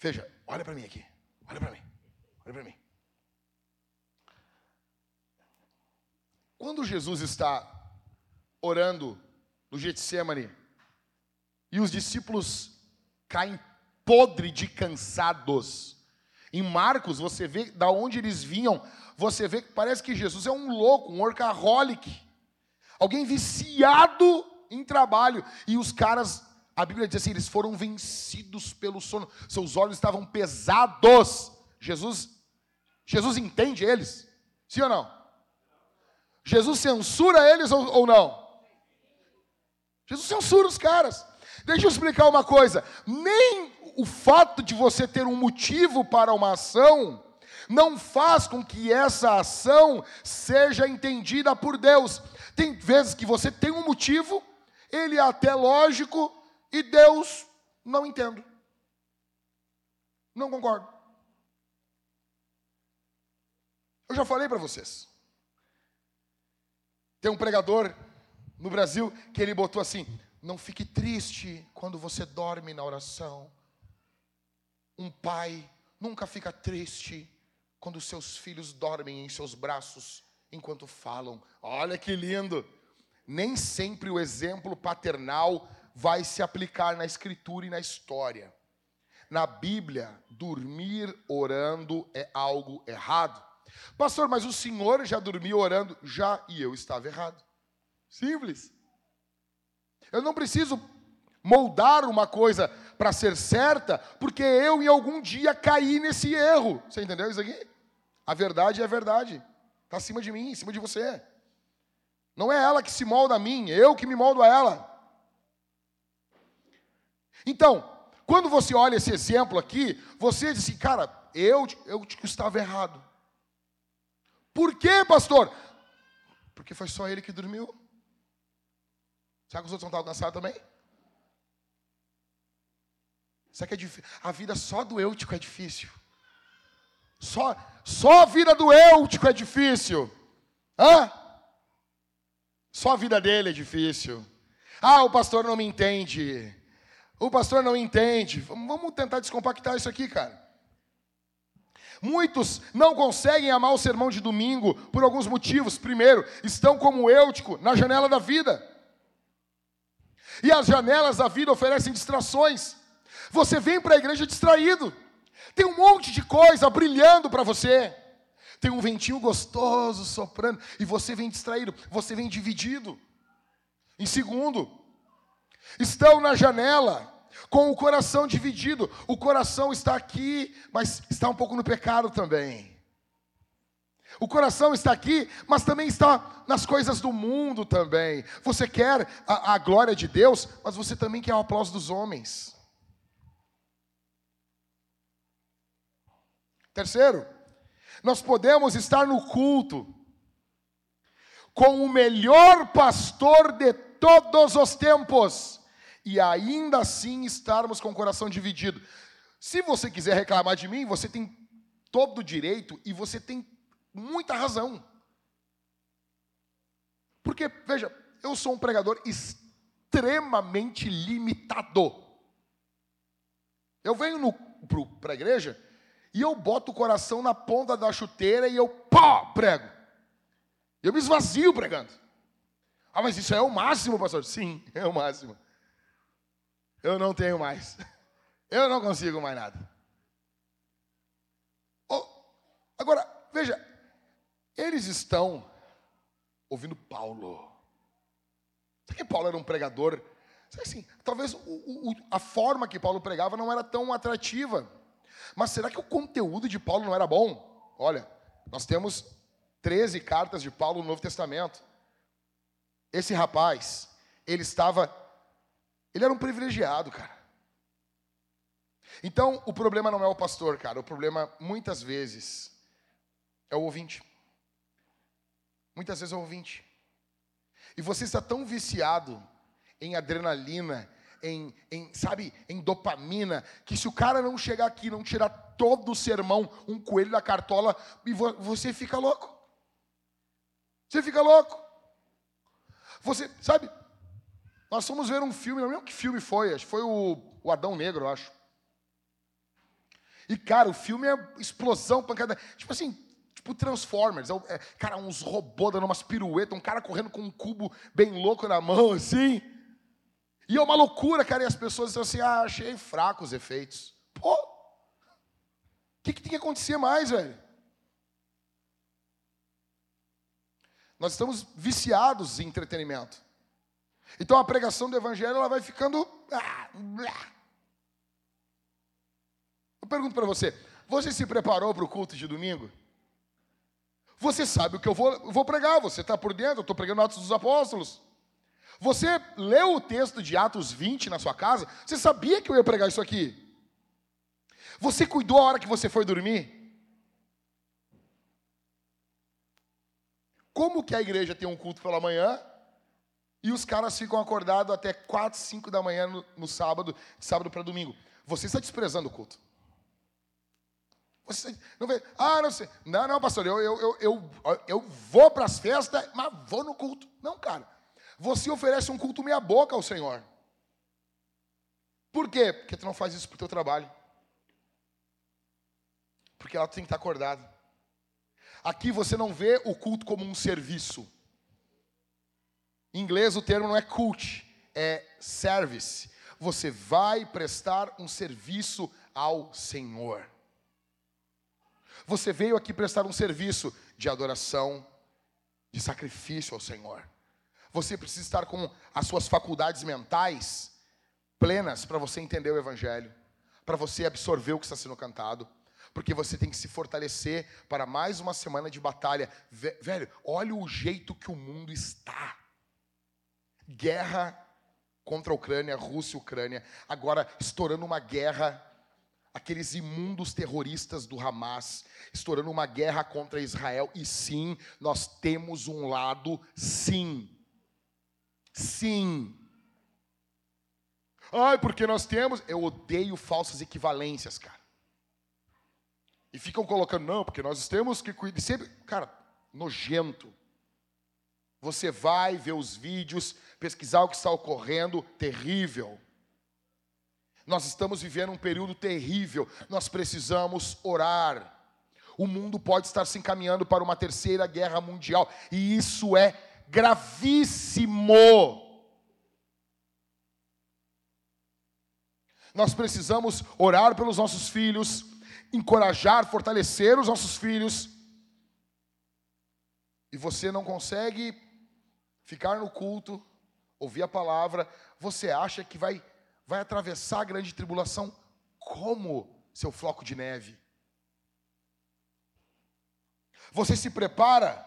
Veja, olha para mim aqui. Olha para mim. Olha para mim. Quando Jesus está orando no Getsemane e os discípulos caem podre de cansados. Em Marcos, você vê da onde eles vinham, você vê que parece que Jesus é um louco, um workaholic. Alguém viciado em trabalho. E os caras, a Bíblia diz assim, eles foram vencidos pelo sono. Seus olhos estavam pesados. Jesus Jesus entende eles? Sim ou não? Jesus censura eles ou, ou não? Jesus censura os caras. Deixa eu explicar uma coisa: nem o fato de você ter um motivo para uma ação não faz com que essa ação seja entendida por Deus. Tem vezes que você tem um motivo, ele é até lógico, e Deus não entende. Não concordo. Eu já falei para vocês. Tem um pregador no Brasil que ele botou assim: não fique triste quando você dorme na oração. Um pai nunca fica triste quando seus filhos dormem em seus braços enquanto falam. Olha que lindo! nem sempre o exemplo paternal vai se aplicar na escritura e na história. Na Bíblia, dormir orando é algo errado. Pastor, mas o senhor já dormiu orando? Já, e eu estava errado. Simples. Eu não preciso moldar uma coisa para ser certa, porque eu em algum dia caí nesse erro. Você entendeu isso aqui? A verdade é a verdade. Está acima de mim, em cima de você. Não é ela que se molda a mim, eu que me moldo a ela. Então, quando você olha esse exemplo aqui, você diz assim, cara, eu, eu estava errado. Por quê, pastor? Porque foi só ele que dormiu. Será que os outros não estavam cansados também? Será que é difícil? A vida só do eutico é difícil. Só, só a vida do eutico é difícil. Hã? Só a vida dele é difícil. Ah, o pastor não me entende. O pastor não entende. Vamos tentar descompactar isso aqui, cara. Muitos não conseguem amar o sermão de domingo por alguns motivos. Primeiro, estão como eutico na janela da vida. E as janelas da vida oferecem distrações. Você vem para a igreja distraído. Tem um monte de coisa brilhando para você. Tem um ventinho gostoso soprando e você vem distraído, você vem dividido. Em segundo, estão na janela com o coração dividido. O coração está aqui, mas está um pouco no pecado também. O coração está aqui, mas também está nas coisas do mundo também. Você quer a, a glória de Deus, mas você também quer o aplauso dos homens. Terceiro, nós podemos estar no culto com o melhor pastor de todos os tempos e ainda assim estarmos com o coração dividido. Se você quiser reclamar de mim, você tem todo o direito e você tem muita razão. Porque, veja, eu sou um pregador extremamente limitado. Eu venho para a igreja e eu boto o coração na ponta da chuteira e eu pá, prego. Eu me esvazio pregando. Ah, mas isso é o máximo, pastor? Sim, é o máximo. Eu não tenho mais. Eu não consigo mais nada. Oh, agora, veja, eles estão ouvindo Paulo. Sabe que Paulo era um pregador? Assim, talvez o, o, a forma que Paulo pregava não era tão atrativa. Mas será que o conteúdo de Paulo não era bom? Olha, nós temos 13 cartas de Paulo no Novo Testamento. Esse rapaz, ele estava. Ele era um privilegiado, cara. Então, o problema não é o pastor, cara. O problema, muitas vezes, é o ouvinte. Muitas vezes é ouvinte. E você está tão viciado em adrenalina, em, em, sabe, em dopamina, que se o cara não chegar aqui, não tirar todo o sermão, um coelho da cartola, e vo, você fica louco. Você fica louco. Você, sabe, nós fomos ver um filme, não lembro que filme foi, acho que foi o, o Adão Negro, eu acho. E, cara, o filme é explosão, pancada. Tipo assim, tipo Transformers. É, é, cara, uns robôs dando umas piruetas, um cara correndo com um cubo bem louco na mão, assim. E é uma loucura, cara, e as pessoas dizem assim, ah, achei fracos os efeitos. Pô, o que, que tem que acontecer mais, velho? Nós estamos viciados em entretenimento. Então a pregação do evangelho ela vai ficando. Ah, eu pergunto para você: você se preparou para o culto de domingo? Você sabe o que eu vou, vou pregar, você está por dentro, eu estou pregando Atos dos Apóstolos. Você leu o texto de Atos 20 na sua casa? Você sabia que eu ia pregar isso aqui? Você cuidou a hora que você foi dormir? Como que a igreja tem um culto pela manhã e os caras ficam acordados até 4, 5 da manhã no, no sábado, de sábado para domingo? Você está desprezando o culto. Você não vê, ah, não sei. Não, não, pastor, eu, eu, eu, eu, vou para as festas, mas vou no culto. Não, cara. Você oferece um culto meia boca ao Senhor. Por quê? Porque tu não faz isso para o teu trabalho. Porque ela tem que estar acordada. Aqui você não vê o culto como um serviço. Em inglês o termo não é cult, é service. Você vai prestar um serviço ao Senhor. Você veio aqui prestar um serviço de adoração, de sacrifício ao Senhor. Você precisa estar com as suas faculdades mentais plenas para você entender o Evangelho, para você absorver o que está sendo cantado, porque você tem que se fortalecer para mais uma semana de batalha. Velho, olha o jeito que o mundo está. Guerra contra a Ucrânia, Rússia e Ucrânia, agora estourando uma guerra aqueles imundos terroristas do Hamas, estourando uma guerra contra Israel. E sim, nós temos um lado, sim. Sim. Ai, porque nós temos. Eu odeio falsas equivalências, cara. E ficam colocando, não, porque nós temos que cuidar. Sempre, cara, nojento. Você vai ver os vídeos, pesquisar o que está ocorrendo, terrível. Nós estamos vivendo um período terrível, nós precisamos orar. O mundo pode estar se encaminhando para uma terceira guerra mundial, e isso é gravíssimo. Nós precisamos orar pelos nossos filhos, encorajar, fortalecer os nossos filhos. E você não consegue ficar no culto, ouvir a palavra, você acha que vai vai atravessar a grande tribulação como seu floco de neve. Você se prepara?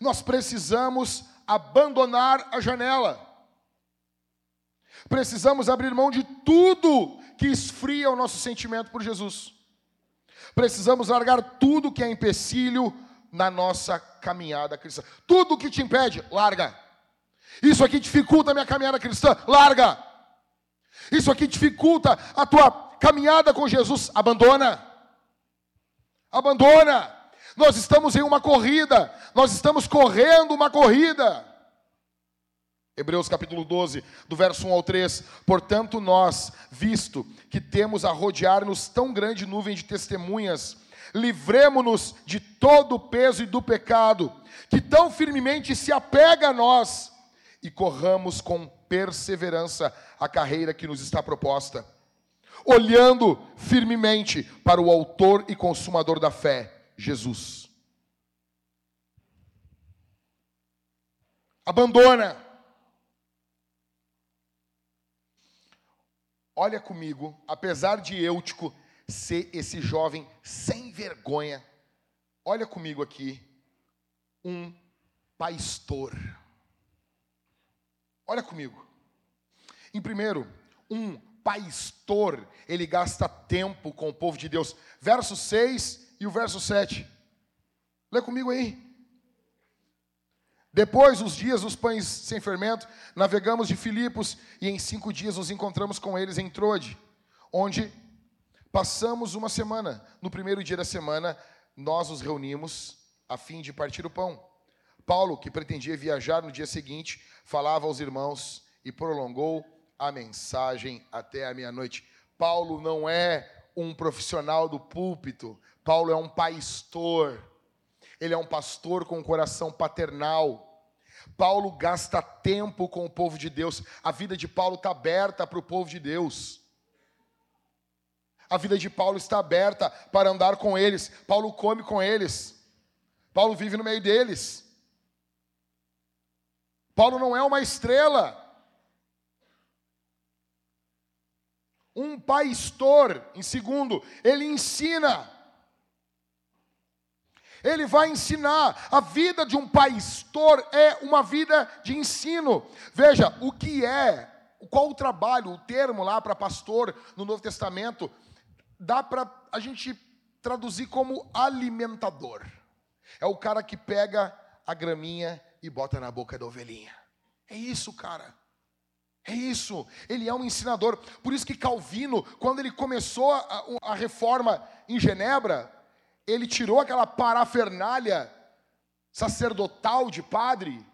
Nós precisamos abandonar a janela. Precisamos abrir mão de tudo que esfria o nosso sentimento por Jesus. Precisamos largar tudo que é empecilho na nossa caminhada cristã. Tudo que te impede, larga. Isso aqui dificulta a minha caminhada cristã, larga. Isso aqui dificulta a tua caminhada com Jesus. Abandona. Abandona. Nós estamos em uma corrida. Nós estamos correndo uma corrida. Hebreus capítulo 12, do verso 1 ao 3. Portanto, nós, visto que temos a rodear-nos tão grande nuvem de testemunhas, livremo-nos de todo o peso e do pecado, que tão firmemente se apega a nós, e corramos com perseverança a carreira que nos está proposta, olhando firmemente para o Autor e Consumador da fé, Jesus. Abandona. Olha comigo, apesar de Eutico ser esse jovem sem vergonha, olha comigo aqui, um pastor. Olha comigo. Em primeiro, um pastor, ele gasta tempo com o povo de Deus. Verso 6 e o verso 7. Lê comigo aí. Depois, os dias dos pães sem fermento, navegamos de Filipos e em cinco dias nos encontramos com eles em Trode, onde passamos uma semana. No primeiro dia da semana, nós nos reunimos a fim de partir o pão. Paulo, que pretendia viajar no dia seguinte, falava aos irmãos e prolongou a mensagem até a meia-noite. Paulo não é um profissional do púlpito, Paulo é um pastor. Ele é um pastor com um coração paternal. Paulo gasta tempo com o povo de Deus. A vida de Paulo está aberta para o povo de Deus. A vida de Paulo está aberta para andar com eles. Paulo come com eles. Paulo vive no meio deles. Paulo não é uma estrela. Um pastor, em segundo, ele ensina. Ele vai ensinar. A vida de um pastor é uma vida de ensino. Veja, o que é, qual o trabalho, o termo lá para pastor no Novo Testamento, dá para a gente traduzir como alimentador. É o cara que pega a graminha e bota na boca da ovelhinha. É isso, cara. É isso, ele é um ensinador. Por isso que Calvino, quando ele começou a, a reforma em Genebra, ele tirou aquela parafernália sacerdotal de padre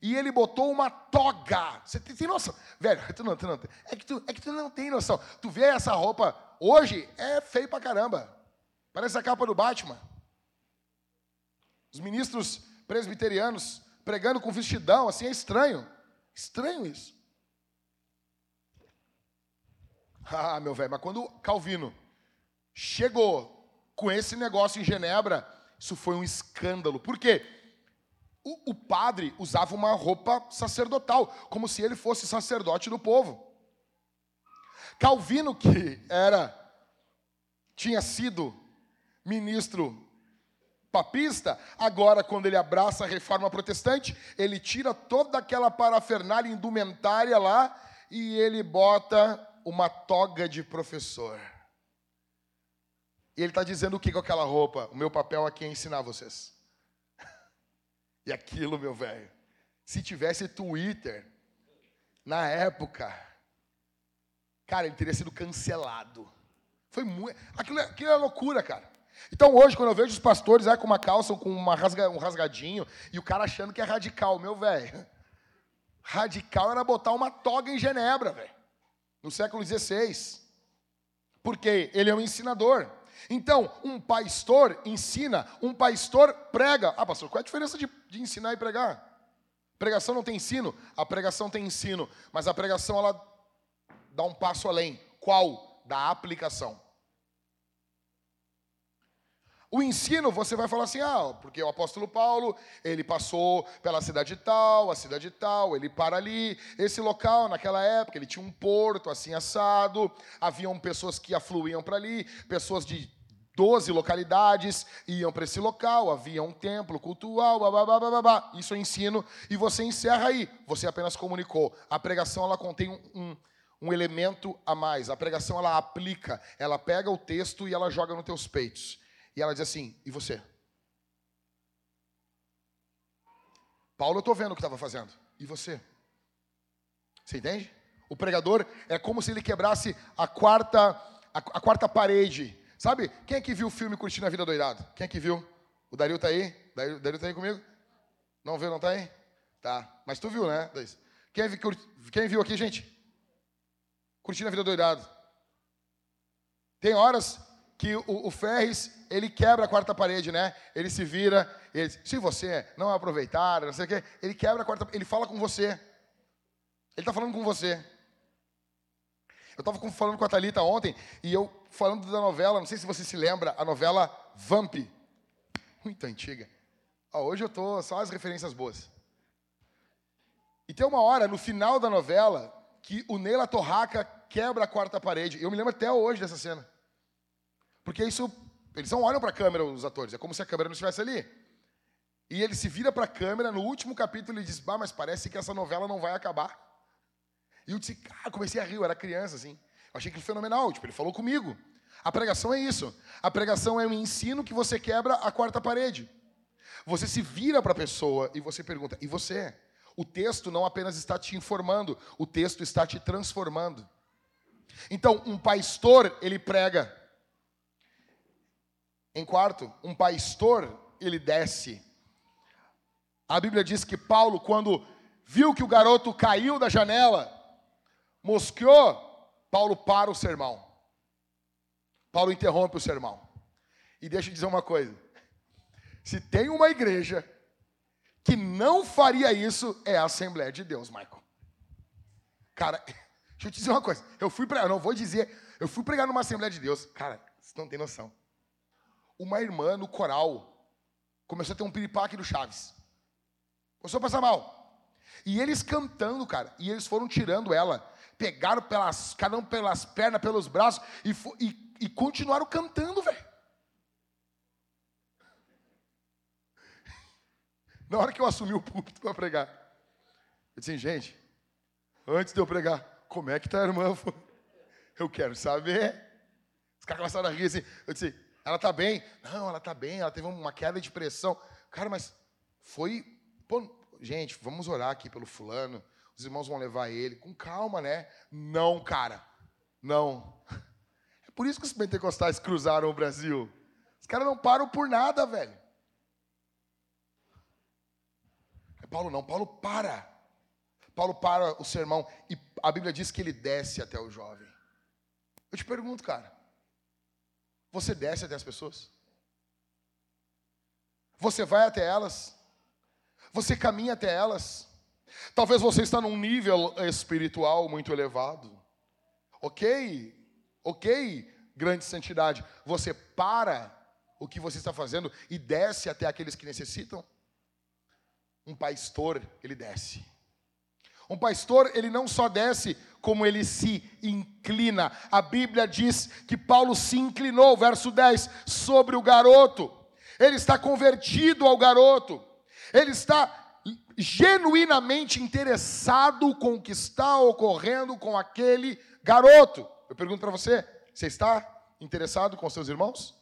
e ele botou uma toga. Você tem, tem noção? Velho, (laughs) tu não, tu não, é, que tu, é que tu não tem noção. Tu vê essa roupa hoje, é feio pra caramba. Parece a capa do Batman. Os ministros presbiterianos pregando com vestidão, assim, é estranho. Estranho isso. (laughs) Ah, meu velho, mas quando Calvino chegou com esse negócio em Genebra, isso foi um escândalo. Por quê? O, o, padre usava uma roupa sacerdotal, como se ele fosse sacerdote do povo. Calvino, que era, tinha sido ministro papista, agora, quando ele abraça a reforma protestante, ele tira toda aquela parafernália indumentária lá e ele bota uma toga de professor. E ele está dizendo o que com aquela roupa? O meu papel aqui é ensinar vocês. (laughs) e aquilo, meu velho, se tivesse Twitter, na época, cara, ele teria sido cancelado. Foi muito. Aquilo, é, aquilo é loucura, cara. Então hoje, quando eu vejo os pastores aí com uma calça, com uma rasga, um rasgadinho, e o cara achando que é radical, meu velho. Radical era botar uma toga em Genebra, velho. No século XVI. Porque ele é um ensinador. Então, um pastor ensina, um pastor prega. Ah, pastor, qual é a diferença de, de ensinar e pregar? Pregação não tem ensino? A pregação tem ensino, mas a pregação ela dá um passo além. Qual? Da aplicação. O ensino, você vai falar assim, ah, porque o apóstolo Paulo, ele passou pela cidade tal, a cidade tal, ele para ali. Esse local, naquela época, ele tinha um porto assim assado, haviam pessoas que afluíam para ali, pessoas de 12 localidades iam para esse local, havia um templo cultural, babá, babá, isso é ensino, e você encerra aí, você apenas comunicou. A pregação, ela contém um, um, um elemento a mais, a pregação, ela aplica, ela pega o texto e ela joga nos teus peitos. E ela diz assim: e você? Paulo, eu estou vendo o que estava fazendo. E você? Você entende? O pregador é como se ele quebrasse a quarta, a, a quarta parede. Sabe? Quem é que viu o filme Curtindo a Vida Doidado? Quem é que viu? O Dario tá aí? Dario, Dario tá aí comigo? Não viu, não tá aí? Tá. Mas tu viu, né? Quem, viu, quem viu aqui, gente? Curtindo a Vida Doidado. Tem horas que o, o Ferris, ele quebra a quarta parede, né? Ele se vira, ele se você não aproveitar, não sei o quê, ele quebra a quarta, ele fala com você. Ele está falando com você. Eu estava falando com a Thalita ontem, e eu falando da novela, não sei se você se lembra, a novela Vamp. Muito antiga. Ó, hoje eu tô só as referências boas. E tem uma hora, no final da novela, que o Neila Torraca quebra a quarta parede. Eu me lembro até hoje dessa cena. Porque isso, eles não olham para a câmera, os atores, é como se a câmera não estivesse ali. E ele se vira para a câmera, no último capítulo ele diz, bah, mas parece que essa novela não vai acabar. E eu disse, ah, comecei a rir, eu era criança, assim. Eu achei aquilo fenomenal, tipo, ele falou comigo. A pregação é isso. A pregação é um ensino que você quebra a quarta parede. Você se vira para a pessoa e você pergunta, e você? O texto não apenas está te informando, o texto está te transformando. Então, um pastor, ele prega em quarto, um pastor, ele desce. A Bíblia diz que Paulo, quando viu que o garoto caiu da janela, mosqueou, Paulo para o sermão. Paulo interrompe o sermão. E deixa eu dizer uma coisa. Se tem uma igreja que não faria isso, é a Assembleia de Deus, Michael. Cara, (laughs) deixa eu te dizer uma coisa. Eu fui pregar, não vou dizer, eu fui pregar numa Assembleia de Deus. Cara, você não tem noção uma irmã no coral começou a ter um piripaque do Chaves. Começou a passar mal. E eles cantando, cara, e eles foram tirando ela, pegaram pelas, cada um pelas pernas, pelos braços, e, e, e continuaram cantando, velho. (laughs) Na hora que eu assumi o púlpito para pregar, eu disse, gente, antes de eu pregar, como é que tá a irmã? (laughs) Eu quero saber. Os caras começaram a rir assim. Eu disse, ela está bem? Não, ela está bem, ela teve uma queda de pressão. Cara, mas foi. Pô, gente, vamos orar aqui pelo fulano. Os irmãos vão levar ele. Com calma, né? Não, cara. Não. (laughs) É por isso que os pentecostais cruzaram o Brasil. Os caras não param por nada, velho. É Paulo não, Paulo para. Paulo para o sermão e a Bíblia diz que ele desce até o jovem. Eu te pergunto, cara, você desce até as pessoas? Você vai até elas? Você caminha até elas. Talvez você está num nível espiritual muito elevado. Ok, ok, grande santidade. Você para o que você está fazendo e desce até aqueles que necessitam. Um pastor, ele desce. Um pastor, ele não só desce, como ele se inclina. A Bíblia diz que Paulo se inclinou, verso 10, sobre o garoto. Ele está convertido ao garoto. Ele está genuinamente interessado com o que está ocorrendo com aquele garoto. Eu pergunto para você: você está interessado com seus irmãos?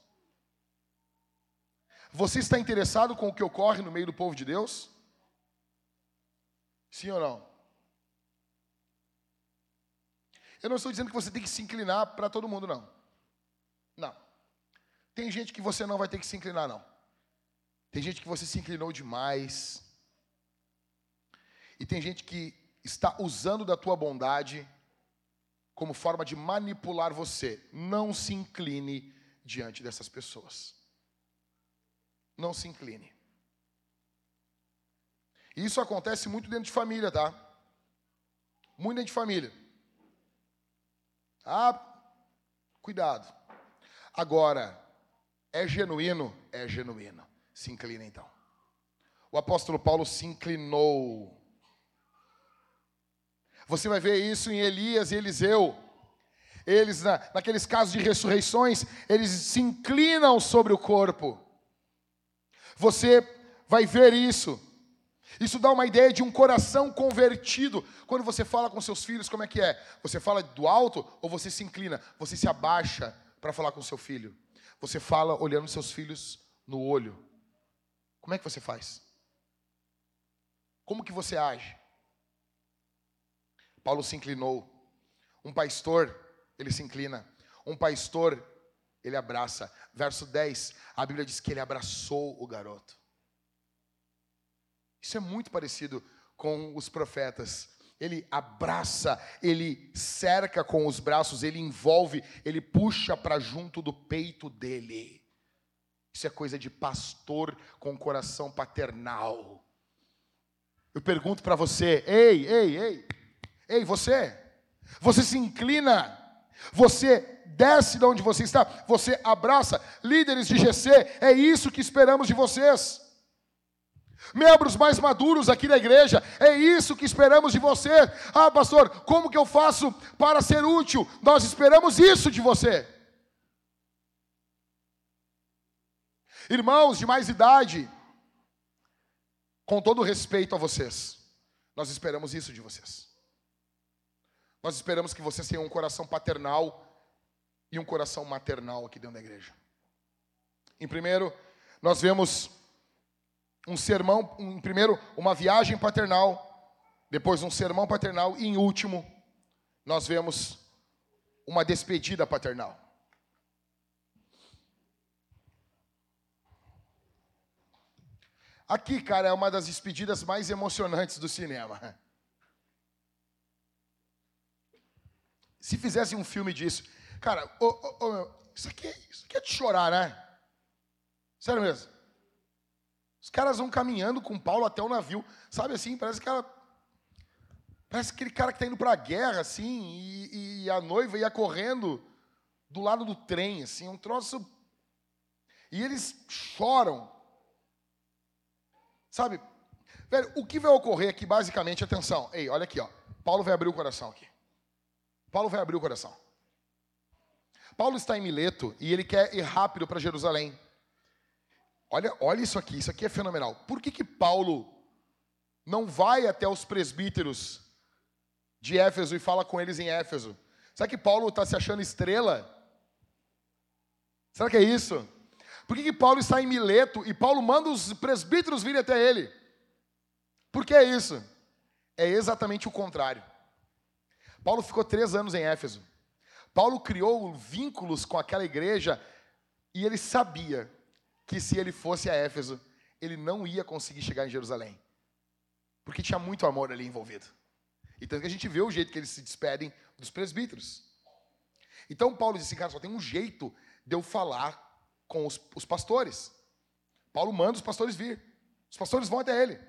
Você está interessado com o que ocorre no meio do povo de Deus? Sim ou não? Eu não estou dizendo que você tem que se inclinar para todo mundo, não. Não. Tem gente que você não vai ter que se inclinar, não. Tem gente que você se inclinou demais. E tem gente que está usando da tua bondade como forma de manipular você. Não se incline diante dessas pessoas. Não se incline. Isso acontece muito dentro de família, tá? Muito dentro de família. Ah, cuidado. Agora, é genuíno? É genuíno. Se inclina então. O apóstolo Paulo se inclinou. Você vai ver isso em Elias e Eliseu. Eles, na, naqueles casos de ressurreições, eles se inclinam sobre o corpo. Você vai ver isso. Isso dá uma ideia de um coração convertido. Quando você fala com seus filhos, como é que é? Você fala do alto ou você se inclina? Você se abaixa para falar com seu filho? Você fala olhando seus filhos no olho. Como é que você faz? Como que você age? Paulo se inclinou. Um pastor, ele se inclina. Um pastor, ele abraça. Verso 10, a Bíblia diz que ele abraçou o garoto. Isso é muito parecido com os profetas. Ele abraça, ele cerca com os braços, ele envolve, ele puxa para junto do peito dele. Isso é coisa de pastor com coração paternal. Eu pergunto para você, ei, ei, ei, ei, você, você se inclina, você desce de onde você está, você abraça, líderes de GC, é isso que esperamos de vocês. Membros mais maduros aqui da igreja, é isso que esperamos de você. Ah, pastor, como que eu faço para ser útil? Nós esperamos isso de você. Irmãos de mais idade, com todo respeito a vocês, nós esperamos isso de vocês. Nós esperamos que vocês tenham um coração paternal e um coração maternal aqui dentro da igreja. Em primeiro, nós vemos um sermão, em primeiro, uma viagem paternal, depois um sermão paternal e em último, nós vemos uma despedida paternal. Aqui, cara, é uma das despedidas mais emocionantes do cinema. Se fizesse um filme disso, cara, oh, oh, oh, isso, aqui, isso aqui é de chorar, né? Sério mesmo. Os caras vão caminhando com Paulo até o navio, sabe assim? Parece que ela, parece aquele cara que está indo para a guerra, assim, e, e a noiva ia correndo do lado do trem, assim, um troço. E eles choram. Sabe? Velho, o que vai ocorrer aqui, basicamente, atenção. Ei, olha aqui, ó. Paulo vai abrir o coração aqui. Paulo vai abrir o coração. Paulo está em Mileto e ele quer ir rápido para Jerusalém. Olha, olha isso aqui, isso aqui é fenomenal. Por que, que Paulo não vai até os presbíteros de Éfeso e fala com eles em Éfeso? Será que Paulo está se achando estrela? Será que é isso? Por que, que Paulo está em Mileto e Paulo manda os presbíteros virem até ele? Por que é isso? É exatamente o contrário. Paulo ficou três anos em Éfeso. Paulo criou vínculos com aquela igreja e ele sabia que se ele fosse a Éfeso, ele não ia conseguir chegar em Jerusalém. Porque tinha muito amor ali envolvido. E tanto que a gente vê o jeito que eles se despedem dos presbíteros. Então Paulo disse, cara, só tem um jeito de eu falar com os, os pastores. Paulo manda os pastores vir. Os pastores vão até ele.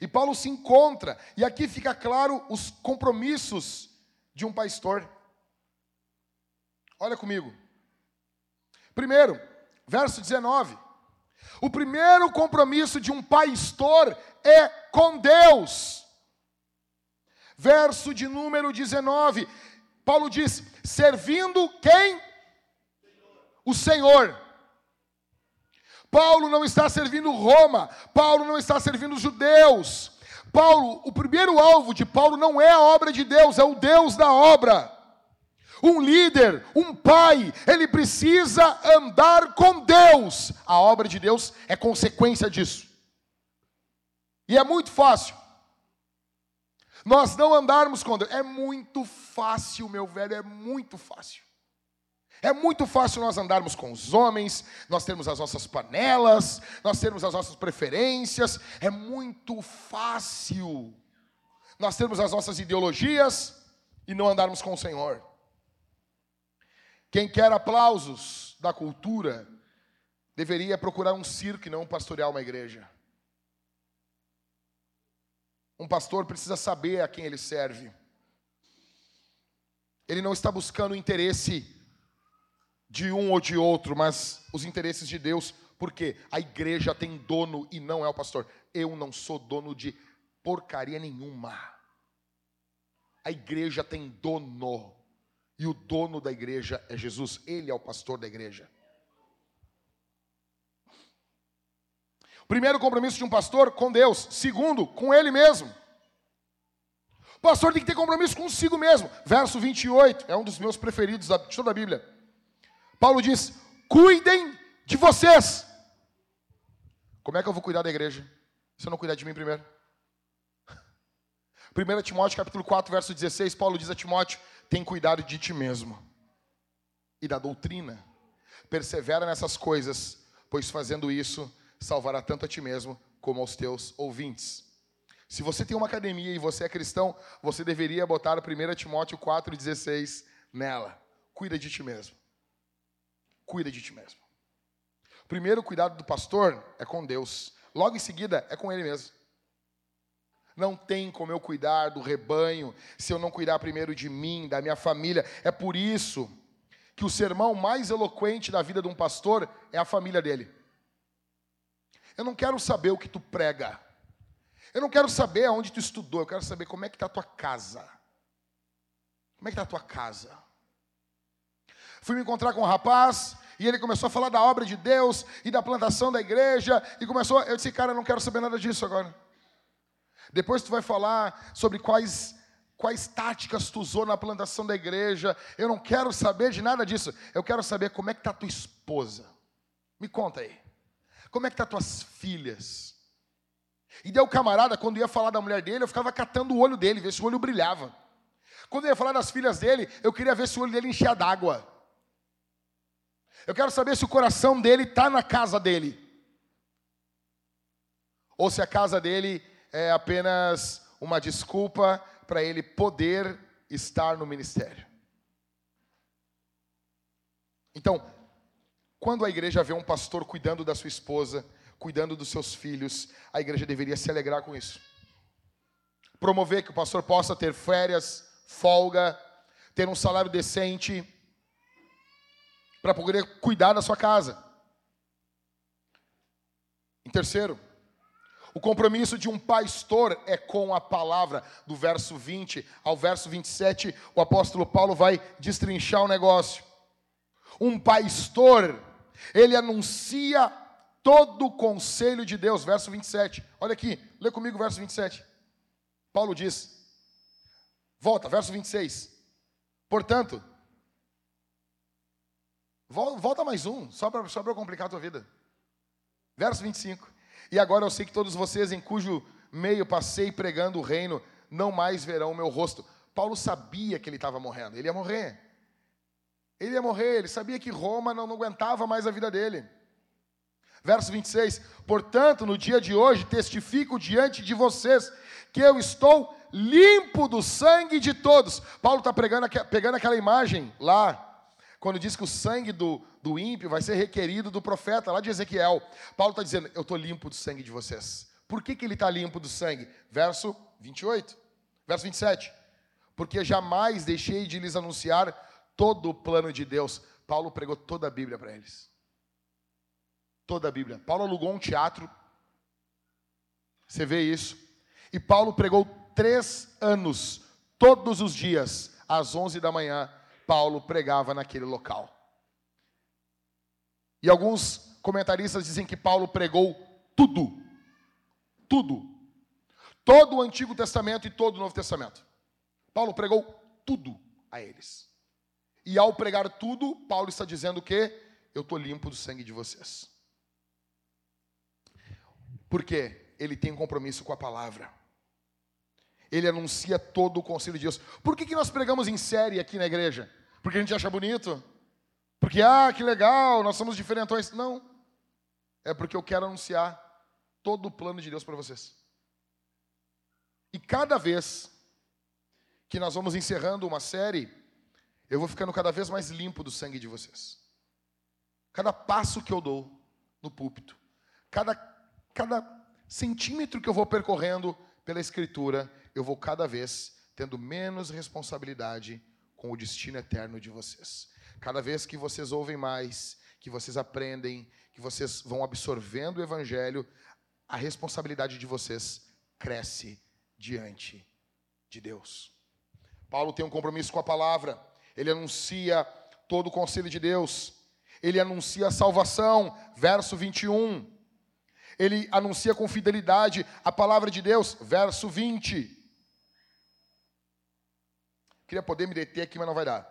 E Paulo se encontra, e aqui fica claro os compromissos de um pastor. Olha comigo. Primeiro, verso 19. O primeiro compromisso de um pastor é com Deus. Verso de número 19. Paulo diz: servindo quem? O Senhor. Paulo não está servindo Roma, Paulo não está servindo os judeus. Paulo, o primeiro alvo de Paulo não é a obra de Deus, é o Deus da obra. Um líder, um pai, ele precisa andar com Deus. A obra de Deus é consequência disso. E é muito fácil. Nós não andarmos com Deus. É muito fácil, meu velho, é muito fácil. É muito fácil nós andarmos com os homens, nós temos as nossas panelas, nós temos as nossas preferências, é muito fácil nós termos as nossas ideologias e não andarmos com o Senhor. Quem quer aplausos da cultura deveria procurar um circo e não pastorear uma igreja. Um pastor precisa saber a quem ele serve. Ele não está buscando o interesse de um ou de outro, mas os interesses de Deus, porque a igreja tem dono e não é o pastor. Eu não sou dono de porcaria nenhuma. A igreja tem dono, e o dono da igreja é Jesus, ele é o pastor da igreja. Primeiro compromisso de um pastor com Deus, segundo, com ele mesmo. O pastor tem que ter compromisso consigo mesmo. Verso 28 é um dos meus preferidos de toda a Bíblia. Paulo diz: cuidem de vocês. Como é que eu vou cuidar da igreja? Se eu não cuidar de mim primeiro. (laughs) 1 Timóteo capítulo 4, verso 16, Paulo diz a Timóteo: tem cuidado de ti mesmo e da doutrina. Persevera nessas coisas, pois fazendo isso, salvará tanto a ti mesmo como aos teus ouvintes. Se você tem uma academia e você é cristão, você deveria botar 1 Timóteo 4,16 nela. Cuida de ti mesmo cuida de ti mesmo. O primeiro cuidado do pastor é com Deus. Logo em seguida é com ele mesmo. Não tem como eu cuidar do rebanho se eu não cuidar primeiro de mim, da minha família. É por isso que o sermão mais eloquente da vida de um pastor é a família dele. Eu não quero saber o que tu prega. Eu não quero saber aonde tu estudou. Eu quero saber como é que está a tua casa. Como é que está a tua casa? Fui me encontrar com um rapaz e ele começou a falar da obra de Deus e da plantação da igreja e começou, eu disse, cara, eu não quero saber nada disso agora. Depois tu vai falar sobre quais quais táticas tu usou na plantação da igreja. Eu não quero saber de nada disso. Eu quero saber como é que está tua esposa. Me conta aí. Como é que tá tuas filhas? E daí o camarada, quando ia falar da mulher dele, eu ficava catando o olho dele, ver se o olho brilhava. Quando ia falar das filhas dele, eu queria ver se o olho dele enchia d'água. Eu quero saber se o coração dele está na casa dele. Ou se a casa dele é apenas uma desculpa para ele poder estar no ministério. Então, quando a igreja vê um pastor cuidando da sua esposa, cuidando dos seus filhos, a igreja deveria se alegrar com isso. Promover que o pastor possa ter férias, folga, ter um salário decente, para poder cuidar da sua casa. Em terceiro, o compromisso de um pastor é com a palavra. Do verso 20 ao verso 27, o apóstolo Paulo vai destrinchar o negócio. Um pastor, ele anuncia todo o conselho de Deus. Verso 27. Olha aqui, lê comigo o verso 27. Paulo diz: Volta, verso 26. Portanto, Volta mais um, só para só eu complicar a tua vida. Verso 25. E agora eu sei que todos vocês, em cujo meio passei pregando o reino, não mais verão o meu rosto. Paulo sabia que ele estava morrendo, ele ia morrer. Ele ia morrer, ele sabia que Roma não, não aguentava mais a vida dele. Verso 26: Portanto, no dia de hoje, testifico diante de vocês que eu estou limpo do sangue de todos. Paulo está pegando aquela imagem lá quando diz que o sangue do, do ímpio vai ser requerido do profeta lá de Ezequiel. Paulo está dizendo: Eu estou limpo do sangue de vocês. Por que, que ele está limpo do sangue? Verso 28. Verso 27. Porque jamais deixei de lhes anunciar todo o plano de Deus. Paulo pregou toda a Bíblia para eles. Toda a Bíblia. Paulo alugou um teatro. Você vê isso. E Paulo pregou três anos, todos os dias, às 11 da manhã, Paulo pregava naquele local. E alguns comentaristas dizem que Paulo pregou tudo. Tudo. Todo o Antigo Testamento e todo o Novo Testamento. Paulo pregou tudo a eles. E ao pregar tudo, Paulo está dizendo que eu estou limpo do sangue de vocês. Por quê? Ele tem um compromisso com a palavra. Ele anuncia todo o conselho de Deus. Por que, que nós pregamos em série aqui na igreja? Porque a gente acha bonito? Porque, ah, que legal, nós somos diferentões. Não. É porque eu quero anunciar todo o plano de Deus para vocês. E cada vez que nós vamos encerrando uma série, eu vou ficando cada vez mais limpo do sangue de vocês. Cada passo que eu dou no púlpito, cada, cada centímetro que eu vou percorrendo pela Escritura, eu vou cada vez tendo menos responsabilidade com o destino eterno de vocês. Cada vez que vocês ouvem mais, que vocês aprendem, que vocês vão absorvendo o Evangelho, a responsabilidade de vocês cresce diante de Deus. Paulo tem um compromisso com a palavra, ele anuncia todo o conselho de Deus, ele anuncia a salvação, verso 21. Ele anuncia com fidelidade a palavra de Deus, verso 20. Queria poder me deter aqui, mas não vai dar.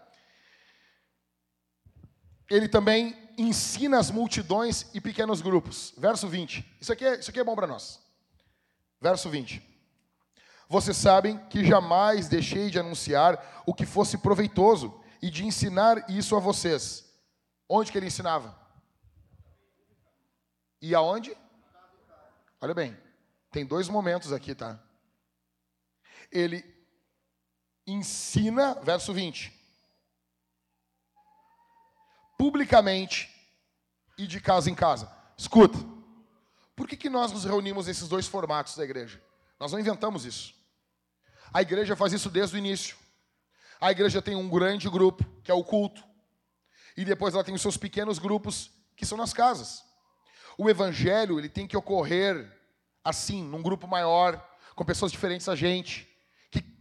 Ele também ensina as multidões e pequenos grupos. Verso 20. Isso aqui é, isso aqui é bom para nós. Verso 20. Vocês sabem que jamais deixei de anunciar o que fosse proveitoso e de ensinar isso a vocês. Onde que ele ensinava? E aonde? Olha bem, tem dois momentos aqui, tá? Ele ensina, verso 20, publicamente e de casa em casa. Escuta, por que, que nós nos reunimos nesses dois formatos da igreja? Nós não inventamos isso. A igreja faz isso desde o início. A igreja tem um grande grupo, que é o culto, e depois ela tem os seus pequenos grupos, que são nas casas. O evangelho, ele tem que ocorrer assim, num grupo maior, com pessoas diferentes da gente,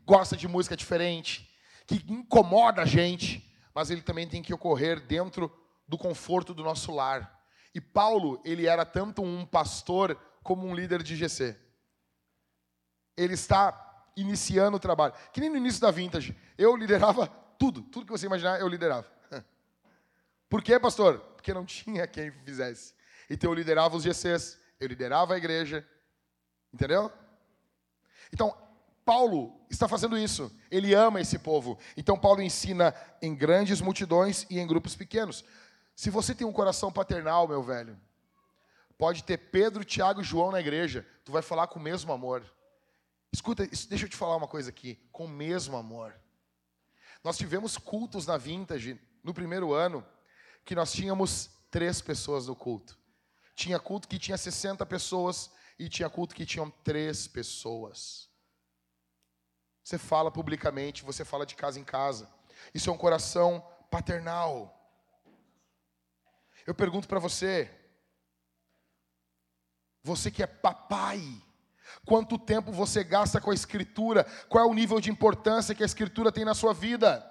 gosta de música diferente, que incomoda a gente, mas ele também tem que ocorrer dentro do conforto do nosso lar. E Paulo, ele era tanto um pastor como um líder de GC. Ele está iniciando o trabalho. Que nem no início da Vintage. Eu liderava tudo, tudo que você imaginar, eu liderava. (laughs) Por quê, pastor? Porque não tinha quem fizesse. Então eu liderava os GCs, eu liderava a igreja. Entendeu? Então, Paulo está fazendo isso. Ele ama esse povo. Então, Paulo ensina em grandes multidões e em grupos pequenos. Se você tem um coração paternal, meu velho, pode ter Pedro, Tiago e João na igreja, tu vai falar com o mesmo amor. Escuta, deixa eu te falar uma coisa aqui, com o mesmo amor. Nós tivemos cultos na Vintage no primeiro ano que nós tínhamos três pessoas no culto. Tinha culto que tinha 60 pessoas e tinha culto que tinham três pessoas. Você fala publicamente, você fala de casa em casa. Isso é um coração paternal. Eu pergunto para você, você que é papai, quanto tempo você gasta com a Escritura? Qual é o nível de importância que a Escritura tem na sua vida?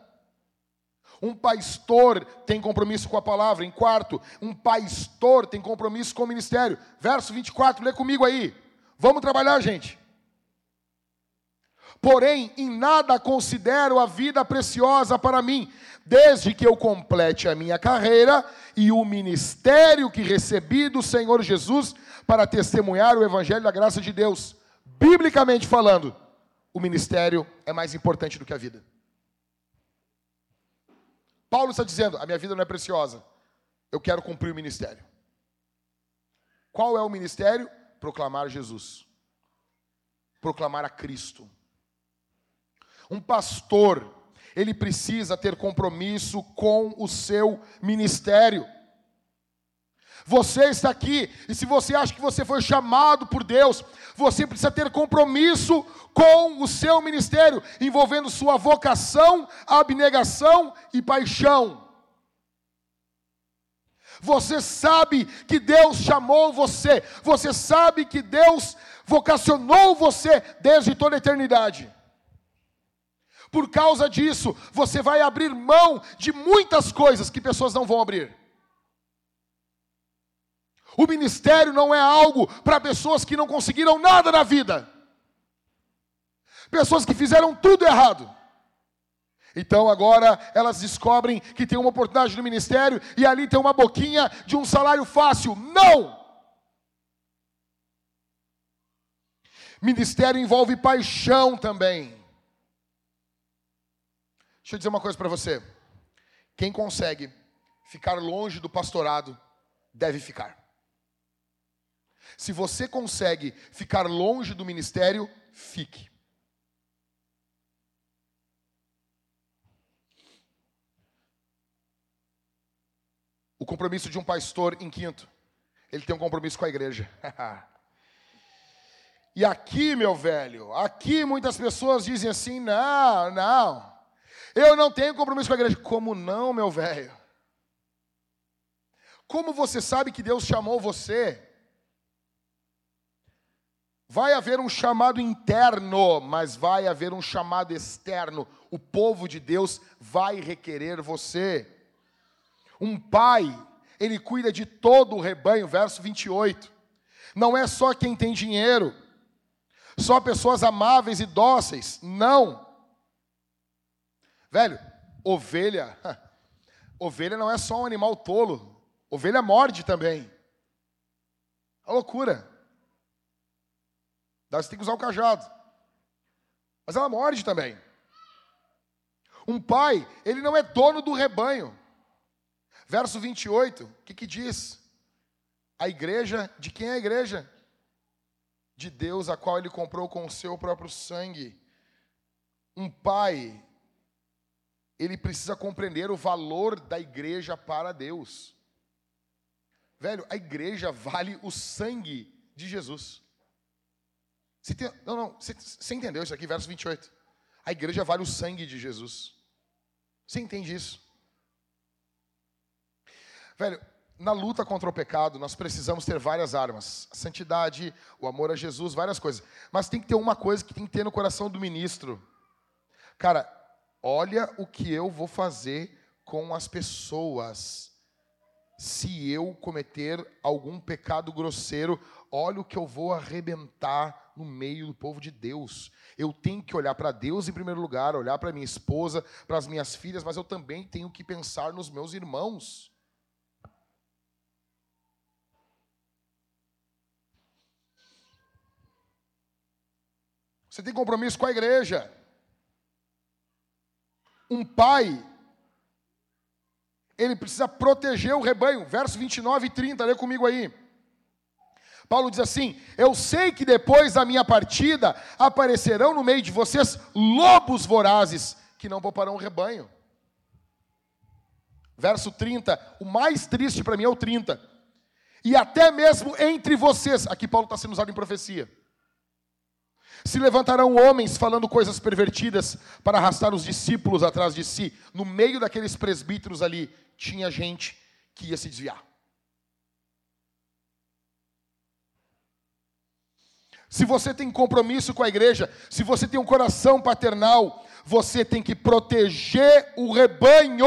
Um pastor tem compromisso com a palavra. Em quarto, um pastor tem compromisso com o ministério. Verso 24, lê comigo aí. Vamos trabalhar, gente. Porém, em nada considero a vida preciosa para mim, desde que eu complete a minha carreira e o ministério que recebi do Senhor Jesus para testemunhar o evangelho da graça de Deus. Biblicamente falando, o ministério é mais importante do que a vida. Paulo está dizendo: a minha vida não é preciosa, eu quero cumprir o ministério. Qual é o ministério? Proclamar Jesus, proclamar a Cristo. Um pastor, ele precisa ter compromisso com o seu ministério. Você está aqui, e se você acha que você foi chamado por Deus, você precisa ter compromisso com o seu ministério, envolvendo sua vocação, abnegação e paixão. Você sabe que Deus chamou você, você sabe que Deus vocacionou você desde toda a eternidade. Por causa disso, você vai abrir mão de muitas coisas que pessoas não vão abrir. O ministério não é algo para pessoas que não conseguiram nada na vida, pessoas que fizeram tudo errado. Então agora elas descobrem que tem uma oportunidade no ministério e ali tem uma boquinha de um salário fácil. Não! Ministério envolve paixão também. Deixa eu dizer uma coisa para você. Quem consegue ficar longe do pastorado, deve ficar. Se você consegue ficar longe do ministério, fique. O compromisso de um pastor, em quinto, ele tem um compromisso com a igreja. (laughs) e aqui, meu velho, aqui muitas pessoas dizem assim: não, não, eu não tenho compromisso com a igreja. Como não, meu velho? Como você sabe que Deus chamou você? Vai haver um chamado interno, mas vai haver um chamado externo. O povo de Deus vai requerer você. Um pai, ele cuida de todo o rebanho, verso 28. Não é só quem tem dinheiro, só pessoas amáveis e dóceis. Não. Velho, ovelha, (laughs) ovelha não é só um animal tolo. Ovelha morde também. É loucura. Você tem que usar o cajado. Mas ela morde também. Um pai, ele não é dono do rebanho. Verso 28, o que, que diz? A igreja, de quem é a igreja? De Deus, a qual ele comprou com o seu próprio sangue. Um pai, ele precisa compreender o valor da igreja para Deus. Velho, a igreja vale o sangue de Jesus. Você tem, não, não, você, você entendeu isso aqui, verso 28. A igreja vale o sangue de Jesus. Você entende isso? Velho, na luta contra o pecado, nós precisamos ter várias armas: a santidade, o amor a Jesus, várias coisas. Mas tem que ter uma coisa que tem que ter no coração do ministro. Cara, olha o que eu vou fazer com as pessoas se eu cometer algum pecado grosseiro, olha o que eu vou arrebentar no meio do povo de Deus. Eu tenho que olhar para Deus em primeiro lugar, olhar para minha esposa, para as minhas filhas, mas eu também tenho que pensar nos meus irmãos. Você tem compromisso com a igreja. Um pai ele precisa proteger o rebanho. Verso 29 e 30, lê comigo aí. Paulo diz assim: Eu sei que depois da minha partida aparecerão no meio de vocês lobos vorazes que não pouparão o rebanho. Verso 30, o mais triste para mim é o 30. E até mesmo entre vocês, aqui Paulo está sendo usado em profecia. Se levantarão homens falando coisas pervertidas para arrastar os discípulos atrás de si. No meio daqueles presbíteros ali, tinha gente que ia se desviar. Se você tem compromisso com a igreja, se você tem um coração paternal, você tem que proteger o rebanho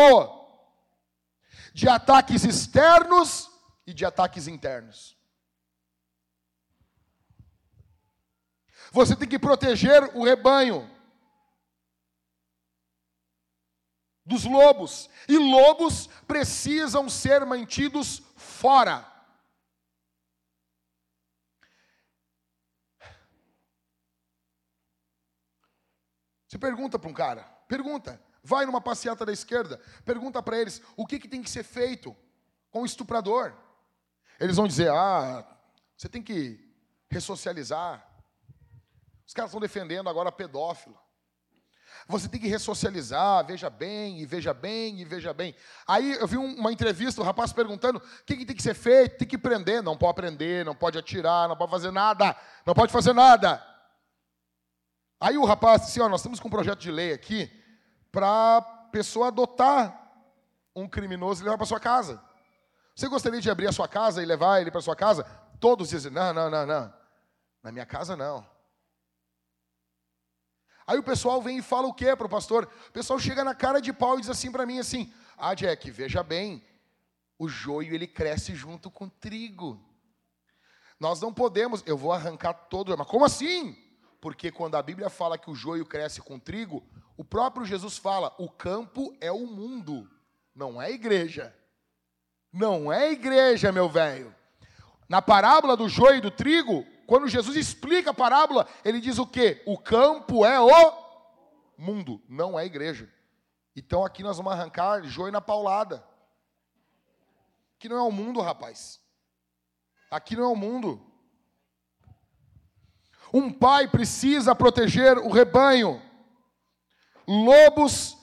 de ataques externos e de ataques internos. Você tem que proteger o rebanho dos lobos. E lobos precisam ser mantidos fora. Você pergunta para um cara, pergunta, vai numa passeata da esquerda, pergunta para eles o que, que tem que ser feito com o estuprador. Eles vão dizer: ah, você tem que ressocializar. Os caras estão defendendo agora pedófilo. Você tem que ressocializar, veja bem, e veja bem, e veja bem. Aí eu vi uma entrevista, o rapaz perguntando o que, que tem que ser feito, tem que prender. Não pode prender, não pode atirar, não pode fazer nada, não pode fazer nada. Aí o rapaz disse: ó, nós estamos com um projeto de lei aqui para pessoa adotar um criminoso e levar para sua casa. Você gostaria de abrir a sua casa e levar ele para sua casa? Todos dizem: não, não, não, não. Na minha casa não. Aí o pessoal vem e fala o quê para o pastor? O pessoal chega na cara de pau e diz assim para mim assim: "Ah, Jack, veja bem, o joio ele cresce junto com o trigo. Nós não podemos, eu vou arrancar todo, mas como assim? Porque quando a Bíblia fala que o joio cresce com o trigo, o próprio Jesus fala: "O campo é o mundo, não é a igreja". Não é a igreja, meu velho. Na parábola do joio e do trigo, quando Jesus explica a parábola, ele diz o quê? O campo é o mundo, não é a igreja. Então aqui nós vamos arrancar joio na paulada. Aqui não é o mundo, rapaz. Aqui não é o mundo. Um pai precisa proteger o rebanho. Lobos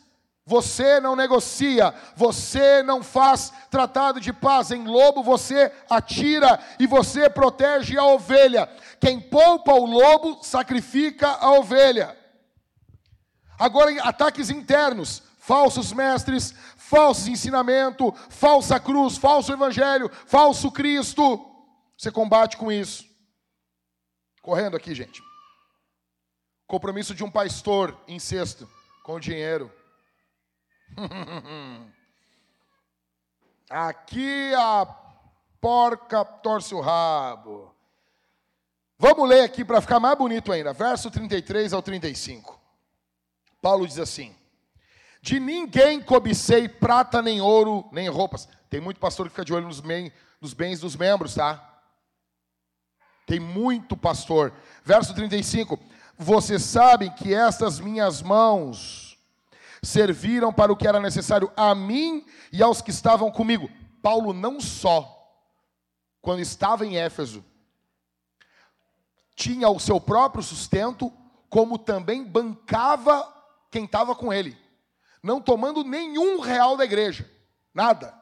você não negocia, você não faz tratado de paz. Em lobo você atira e você protege a ovelha. Quem poupa o lobo sacrifica a ovelha. Agora, ataques internos, falsos mestres, falsos ensinamento, falsa cruz, falso evangelho, falso Cristo. Você combate com isso. Correndo aqui, gente. Compromisso de um pastor em sexto com dinheiro. (laughs) Aqui a porca torce o rabo. Vamos ler aqui para ficar mais bonito ainda, verso 33 ao 35. Paulo diz assim: De ninguém cobicei prata, nem ouro, nem roupas. Tem muito pastor que fica de olho nos, nos bens dos membros, tá? Tem muito pastor. Verso 35. Vocês sabem que estas minhas mãos serviram para o que era necessário a mim e aos que estavam comigo. Paulo não só, quando estava em Éfeso, tinha o seu próprio sustento, como também bancava quem estava com ele, não tomando nenhum real da igreja, nada.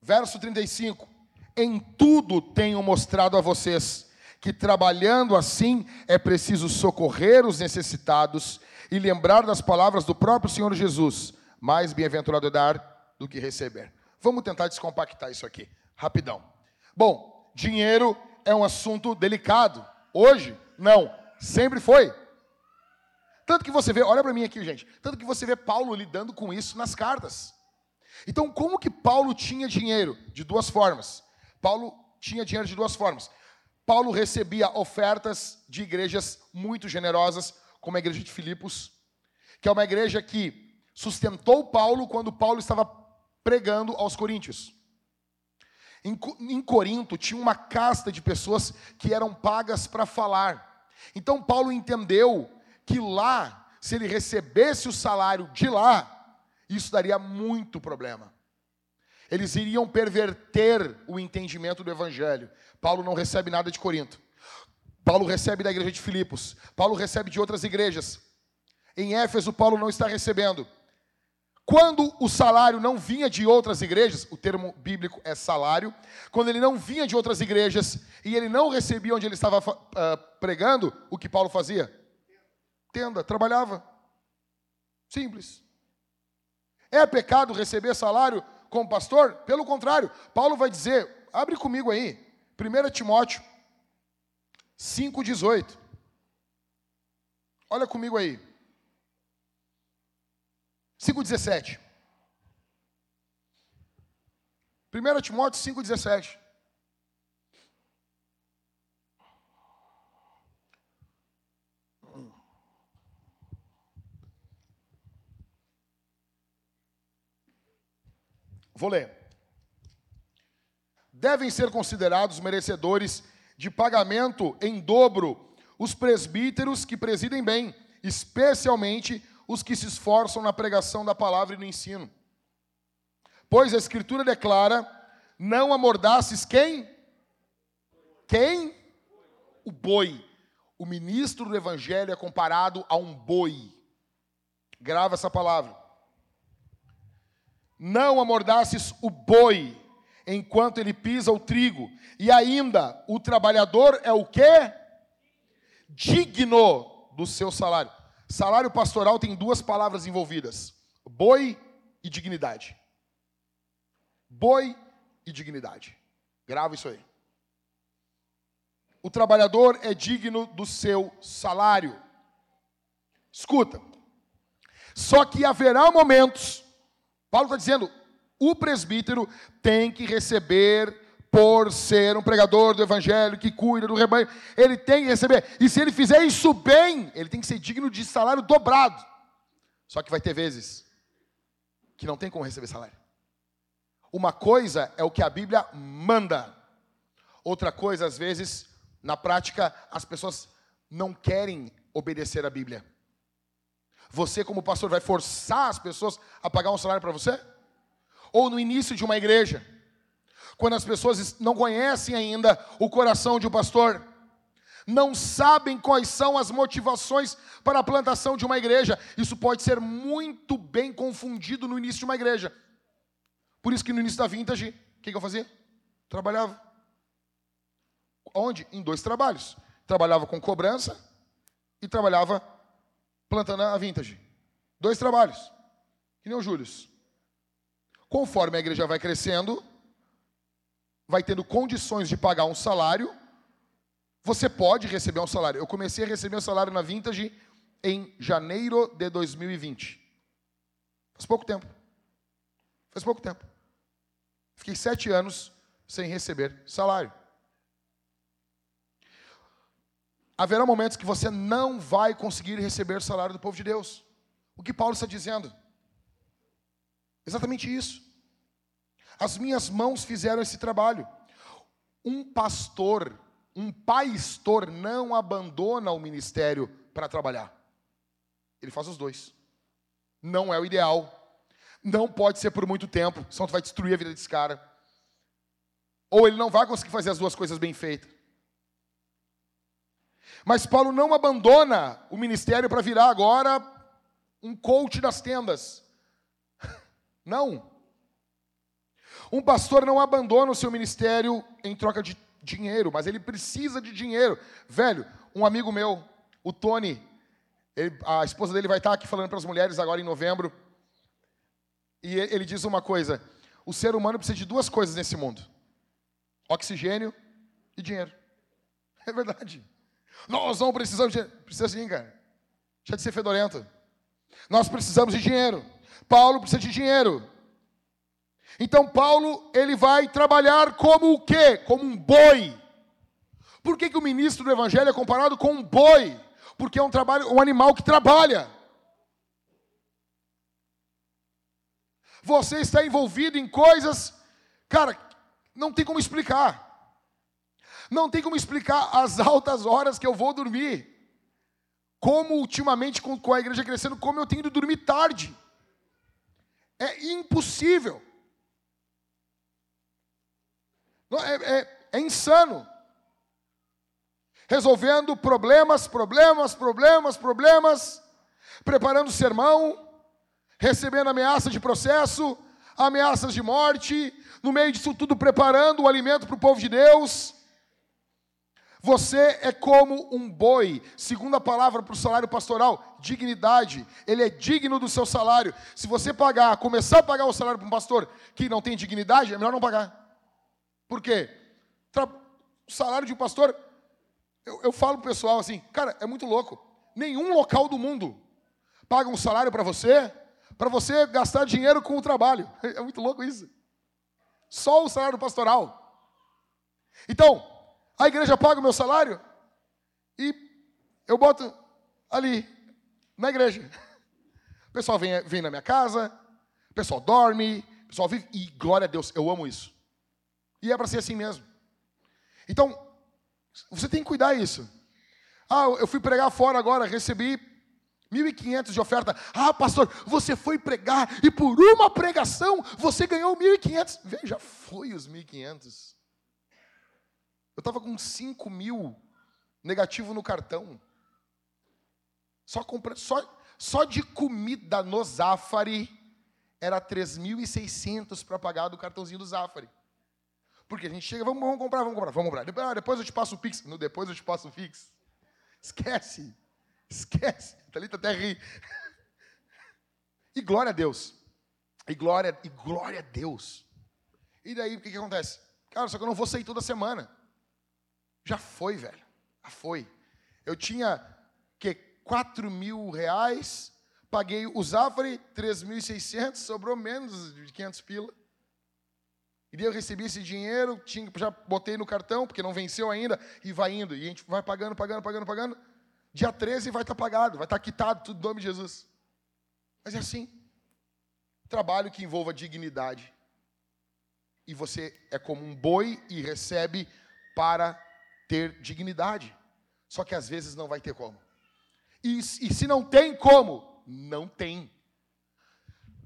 Verso 35: Em tudo tenho mostrado a vocês que trabalhando assim é preciso socorrer os necessitados e lembrar das palavras do próprio Senhor Jesus: mais bem-aventurado é dar do que receber. Vamos tentar descompactar isso aqui, rapidão. Bom, dinheiro é um assunto delicado. Hoje, não, sempre foi. Tanto que você vê, olha para mim aqui, gente. Tanto que você vê Paulo lidando com isso nas cartas. Então, como que Paulo tinha dinheiro? De duas formas. Paulo tinha dinheiro de duas formas. Paulo recebia ofertas de igrejas muito generosas, como a igreja de Filipos, que é uma igreja que sustentou Paulo quando Paulo estava pregando aos coríntios. Em, em Corinto tinha uma casta de pessoas que eram pagas para falar. Então Paulo entendeu que lá, se ele recebesse o salário de lá, isso daria muito problema. Eles iriam perverter o entendimento do evangelho. Paulo não recebe nada de Corinto. Paulo recebe da igreja de Filipos. Paulo recebe de outras igrejas. Em Éfeso, Paulo não está recebendo. Quando o salário não vinha de outras igrejas, o termo bíblico é salário, quando ele não vinha de outras igrejas e ele não recebia onde ele estava uh, pregando, o que Paulo fazia? Tenda, trabalhava. Simples. É pecado receber salário como pastor? Pelo contrário, Paulo vai dizer, abre comigo aí, 1 Timóteo 5,18. Olha comigo aí. 5,17. 1 Timóteo 5,17. Vou ler devem ser considerados merecedores de pagamento em dobro os presbíteros que presidem bem, especialmente os que se esforçam na pregação da palavra e no ensino. Pois a Escritura declara: não amordaces quem? Quem? O boi. o ministro do evangelho é comparado a um boi. Grava essa palavra. Não amordaces o boi enquanto ele pisa o trigo. E ainda, o trabalhador é o quê? Digno do seu salário. Salário pastoral tem duas palavras envolvidas: boi e dignidade. Boi e dignidade. Grava isso aí. O trabalhador é digno do seu salário. Escuta. Só que haverá momentos, Paulo está dizendo, o presbítero tem que receber por ser um pregador do evangelho que cuida do rebanho, ele tem que receber. E se ele fizer isso bem, ele tem que ser digno de salário dobrado. Só que vai ter vezes que não tem como receber salário. Uma coisa é o que a Bíblia manda. Outra coisa, às vezes, na prática, as pessoas não querem obedecer a Bíblia. Você, como pastor, vai forçar as pessoas a pagar um salário para você? Ou no início de uma igreja, quando as pessoas não conhecem ainda o coração de um pastor, não sabem quais são as motivações para a plantação de uma igreja, isso pode ser muito bem confundido no início de uma igreja. Por isso que no início da vintage, o que, eu fazia? Trabalhava. Onde? Em dois trabalhos. Trabalhava com cobrança e trabalhava plantando a vintage. Dois trabalhos. Que nem o Júlio. Conforme a igreja vai crescendo, vai tendo condições de pagar um salário, você pode receber um salário. Eu comecei a receber um salário na Vintage em janeiro de 2020. Faz pouco tempo. Faz pouco tempo. Fiquei sete anos sem receber salário. Haverá momentos que você não vai conseguir receber o salário do povo de Deus. O que Paulo está dizendo? Exatamente isso. As minhas mãos fizeram esse trabalho. Um pastor, um pastor não abandona o ministério para trabalhar. Ele faz os dois. Não é o ideal. Não pode ser por muito tempo, senão tu vai destruir a vida desse cara. Ou ele não vai conseguir fazer as duas coisas bem feitas. Mas Paulo não abandona o ministério para virar agora um coach das tendas. (laughs) Não. Um pastor não abandona o seu ministério em troca de dinheiro, mas ele precisa de dinheiro. Velho, um amigo meu, o Tony, ele, a esposa dele vai estar aqui falando para as mulheres agora em novembro. E ele diz uma coisa: o ser humano precisa de duas coisas nesse mundo: oxigênio e dinheiro. (laughs) É verdade. Nós não precisamos de. Precisa sim, cara. Deixa de ser fedorento. Nós precisamos de dinheiro. Paulo precisa de dinheiro. Então Paulo, ele vai trabalhar como o quê? Como um boi. Por que, que o ministro do evangelho é comparado com um boi? Porque é um trabalho, um animal que trabalha. Você está envolvido em coisas, cara, não tem como explicar. Não tem como explicar as (laughs) altas horas que eu vou dormir. Como ultimamente com a igreja crescendo, como eu tenho de dormir tarde. É impossível. É, é, é insano. Resolvendo problemas, problemas, problemas, problemas, preparando sermão, recebendo ameaça de processo, ameaças de morte, no meio disso tudo preparando o alimento para o povo de Deus. Você é como um boi, segundo a palavra para o salário pastoral, dignidade. Ele é digno do seu salário. Se você pagar, começar a pagar o salário para um pastor que não tem dignidade, é melhor não pagar. Por quê? O salário de um pastor, eu, eu falo pro pessoal assim, cara, é muito louco. Nenhum local do mundo paga um salário para você, para você gastar dinheiro com o trabalho. (laughs) É muito louco isso. Só o salário pastoral. Então, a igreja paga o meu salário e eu boto ali, na igreja. O pessoal vem, vem na minha casa, o pessoal dorme, o pessoal vive, e glória a Deus, eu amo isso. E é para ser assim mesmo. Então, você tem que cuidar isso. Ah, eu fui pregar fora agora, recebi 1.500 de oferta. Ah, pastor, você foi pregar e por uma pregação você ganhou 1.500. Veja, foi os 1.500. Eu estava com 5 mil negativo no cartão. Só, compra, só, só de comida no Zafari era 3.600 para pagar do cartãozinho do Zafari. Porque a gente chega, vamos, vamos comprar, vamos comprar, vamos comprar. Depois, ah, depois eu te passo o Pix. No depois eu te passo o Pix. Esquece. Esquece. (laughs) Thalita até ri. E glória a Deus. E glória, e glória a Deus. E daí o que, que acontece? Cara, só que eu não vou sair toda semana. Já foi, velho. Já foi. Eu tinha que 4 mil reais, paguei o Zafari 3.600, sobrou menos de 500 pila. E daí eu recebi esse dinheiro, tinha, já botei no cartão, porque não venceu ainda, e vai indo. E a gente vai pagando, pagando, pagando, pagando. Dia 13 vai estar tá pagado, vai estar tá quitado, tudo em nome de Jesus. Mas é assim. Trabalho que envolva dignidade. E você é como um boi e recebe para ter dignidade. Só que às vezes não vai ter como. E, e se não tem como, não tem.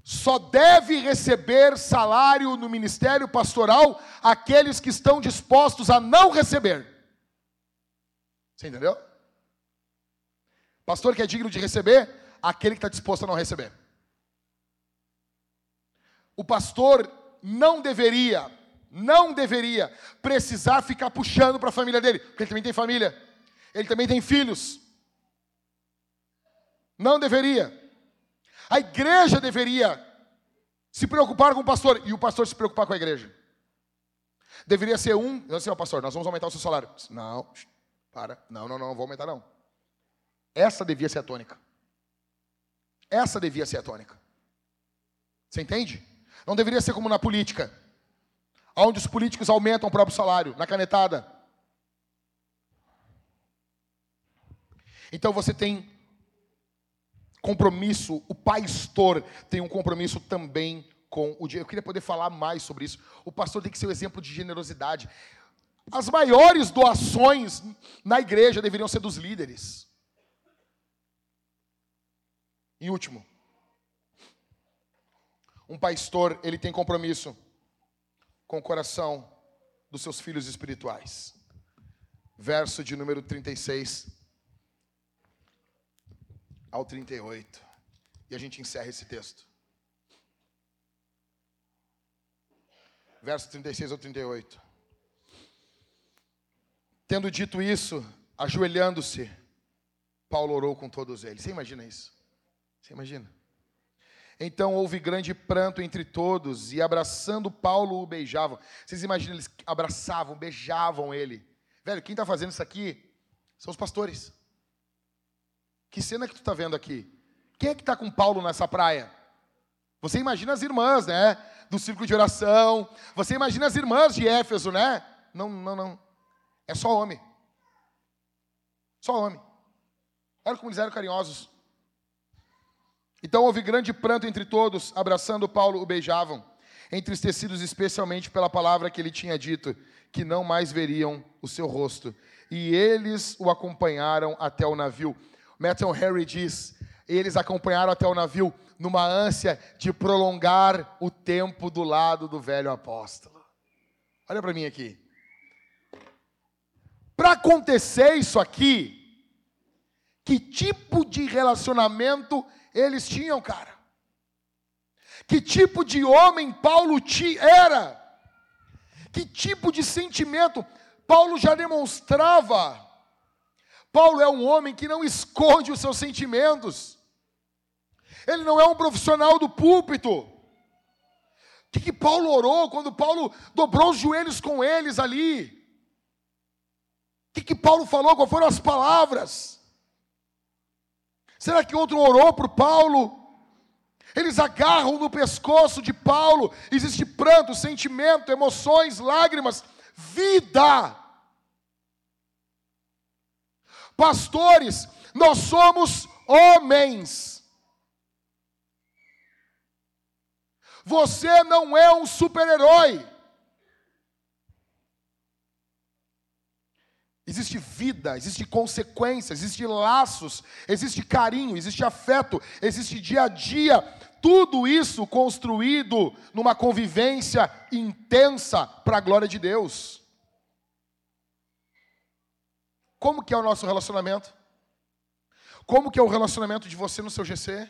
Só deve receber salário no ministério pastoral aqueles que estão dispostos a não receber. Você entendeu? Pastor que é digno de receber, aquele que está disposto a não receber. O pastor não deveria, não deveria precisar ficar puxando para a família dele, porque ele também tem família, ele também tem filhos. Não deveria. A igreja deveria se preocupar com o pastor e o pastor se preocupar com a igreja. Deveria ser um, assim, ó, pastor, nós vamos aumentar o seu salário. Não, para, não, não, não, não vou aumentar não. Essa devia ser a tônica. Essa devia ser a tônica. Você entende? Não deveria ser como na política, onde os políticos aumentam o próprio salário, na canetada. Então você tem compromisso, o pastor tem um compromisso também com o dia. Eu queria poder falar mais sobre isso. O pastor tem que ser um exemplo de generosidade. As maiores doações na igreja deveriam ser dos líderes. E último, um pastor, ele tem compromisso com o coração dos seus filhos espirituais. Verso de número 36 ao 38. E a gente encerra esse texto. Verso 36 ao 38. Tendo dito isso, ajoelhando-se, Paulo orou com todos eles. Você imagina isso? Você imagina? Então houve grande pranto entre todos, e abraçando Paulo o beijavam. Vocês imaginam, eles abraçavam, beijavam ele. Velho, quem está fazendo isso aqui são os pastores. Que cena que tu está vendo aqui? Quem é que está com Paulo nessa praia? Você imagina as irmãs, né? Do círculo de oração. Você imagina as irmãs de Éfeso, né? Não, não, não. É só homem. Só homem. Olha como eles eram carinhosos. Então houve grande pranto entre todos, abraçando Paulo o beijavam, entristecidos especialmente pela palavra que ele tinha dito, que não mais veriam o seu rosto. E eles o acompanharam até o navio. Matthew Harry diz: eles acompanharam até o navio numa ânsia de prolongar o tempo do lado do velho apóstolo. Olha para mim aqui. Para acontecer isso aqui, que tipo de relacionamento eles tinham, cara. Que tipo de homem Paulo era? Que tipo de sentimento Paulo já demonstrava? Paulo é um homem que não esconde os seus sentimentos. Ele não é um profissional do púlpito. O que, que Paulo orou quando Paulo dobrou os joelhos com eles ali? O que, que Paulo falou? Quais foram as palavras? Será que outro orou por Paulo? Eles agarram no pescoço de Paulo, existe pranto, sentimento, emoções, lágrimas, vida. Pastores, nós somos homens. Você não é um super-herói. Existe vida, existe consequência, existe laços, existe carinho, existe afeto, existe dia a dia. Tudo isso construído numa convivência intensa para a glória de Deus. Como que é o nosso relacionamento? Como que é o relacionamento de você no seu GC?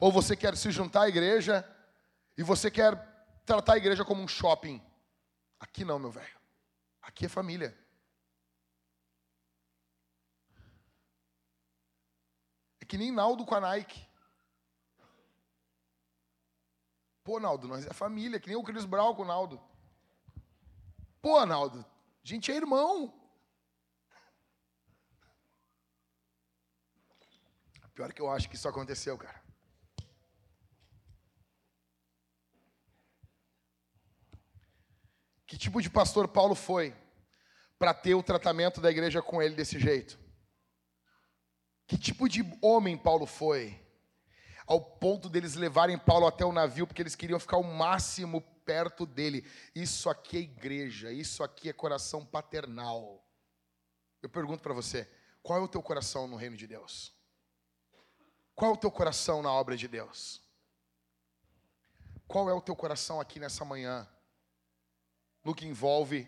Ou você quer se juntar à igreja e você quer tratar a igreja como um shopping? Aqui não, meu velho. Aqui é família. Que nem Naldo com a Nike. Pô, Naldo, nós é família, que nem o Cris Brau com o Naldo. Pô, Naldo, a gente é irmão. Pior que eu acho que isso aconteceu, cara. Que tipo de pastor Paulo foi para ter o tratamento da igreja com ele desse jeito? Que tipo de homem Paulo foi ao ponto deles levarem Paulo até o navio, porque eles queriam ficar o máximo perto dele. Isso aqui é igreja, isso aqui é coração paternal. Eu pergunto para você, qual é o teu coração no reino de Deus? Qual é o teu coração na obra de Deus? Qual é o teu coração aqui nessa manhã, no que envolve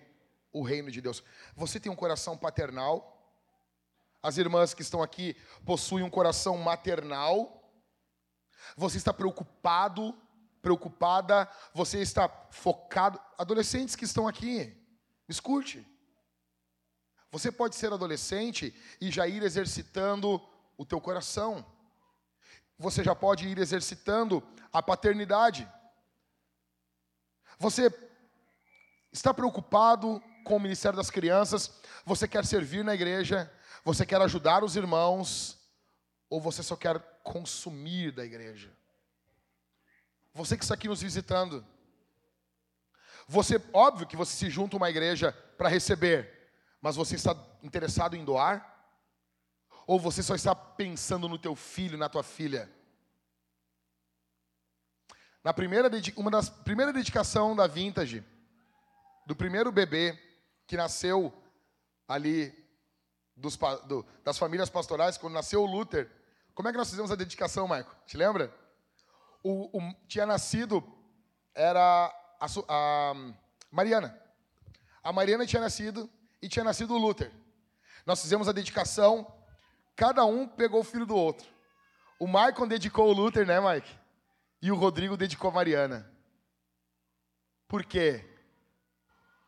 o reino de Deus? Você tem um coração paternal? As irmãs que estão aqui possuem um coração maternal? Você está preocupado, preocupada, você está focado. Adolescentes que estão aqui, escute. Você pode ser adolescente e já ir exercitando o teu coração. Você já pode ir exercitando a paternidade. Você está preocupado com o ministério das crianças, você quer servir na igreja, você quer ajudar os irmãos, ou você só quer consumir da igreja? Você que está aqui nos visitando. Você, óbvio que você se junta a uma igreja para receber, mas você está interessado em doar? Ou você só está pensando no teu filho, na tua filha? Na primeira, uma das primeira dedicação da Vintage, do primeiro bebê que nasceu ali dos, do, das famílias pastorais, quando nasceu o Luther, como é que nós fizemos a dedicação, Maico? Te lembra? O, o, tinha nascido, era a, a, Mariana. A Mariana tinha nascido e tinha nascido o Luther. Nós fizemos a dedicação, cada um pegou o filho do outro. O Maicon dedicou o Luther, né, Mike? E o Rodrigo dedicou a Mariana. Por quê?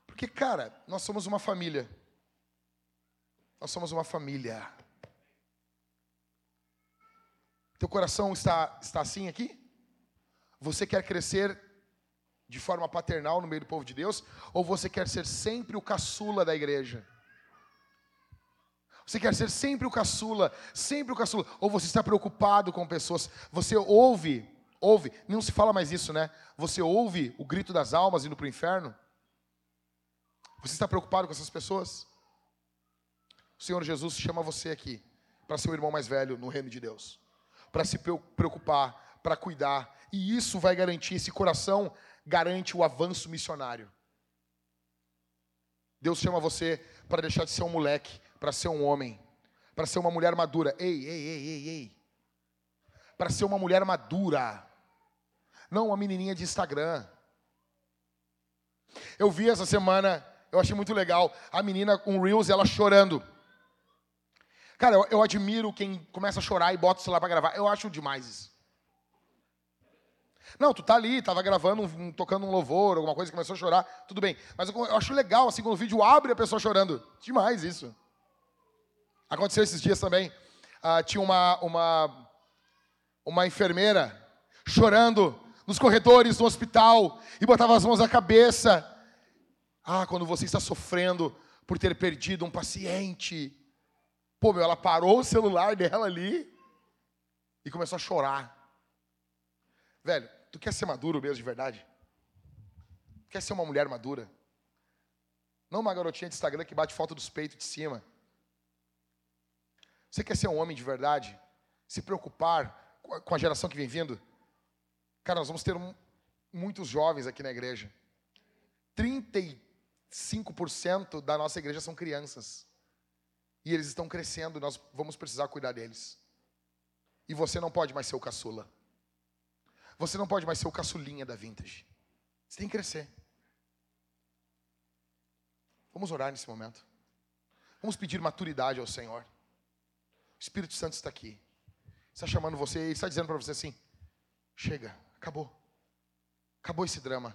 Porque, cara, nós somos uma família. Nós somos uma família. Teu coração está, está assim aqui? Você quer crescer de forma paternal no meio do povo de Deus? Ou você quer ser sempre o caçula da igreja? Você quer ser sempre o caçula, sempre o caçula. Ou você está preocupado com pessoas. Você ouve, ouve, não se fala mais isso, né? Você ouve o grito das almas indo para o inferno? Você está preocupado com essas pessoas? O Senhor Jesus chama você aqui para ser o irmão mais velho no reino de Deus para se preocupar, para cuidar. E isso vai garantir, esse coração garante o avanço missionário. Deus chama você para deixar de ser um moleque, para ser um homem, para ser uma mulher madura. Ei, ei, ei, ei, ei. Para ser uma mulher madura. Não uma menininha de Instagram. Eu vi essa semana, eu achei muito legal, a menina com Reels, ela chorando. Cara, eu, eu admiro quem começa a chorar e bota o celular para gravar. Eu acho demais isso. Não, tu tá ali, tava gravando, um, tocando um louvor, alguma coisa, começou a chorar, tudo bem. Mas eu, eu acho legal, assim, quando o vídeo abre a pessoa chorando. Demais isso. Aconteceu esses dias também. Ah, tinha uma, uma, uma enfermeira chorando nos corredores do hospital e botava as mãos na cabeça. Ah, quando você está sofrendo por ter perdido um paciente, Pô, meu, ela parou o celular dela ali e começou a chorar. Velho, tu quer ser maduro mesmo de verdade? Quer ser uma mulher madura? Não uma garotinha de Instagram que bate foto dos peitos de cima. Você quer ser um homem de verdade? Se preocupar com a geração que vem vindo? Cara, nós vamos ter um, muitos jovens aqui na igreja. 35% da nossa igreja são crianças. E eles estão crescendo, nós vamos precisar cuidar deles. E você não pode mais ser o caçula. Você não pode mais ser o caçulinha da vintage. Você tem que crescer. Vamos orar nesse momento. Vamos pedir maturidade ao Senhor. O Espírito Santo está aqui. Está chamando você e está dizendo para você assim: chega, acabou. Acabou esse drama.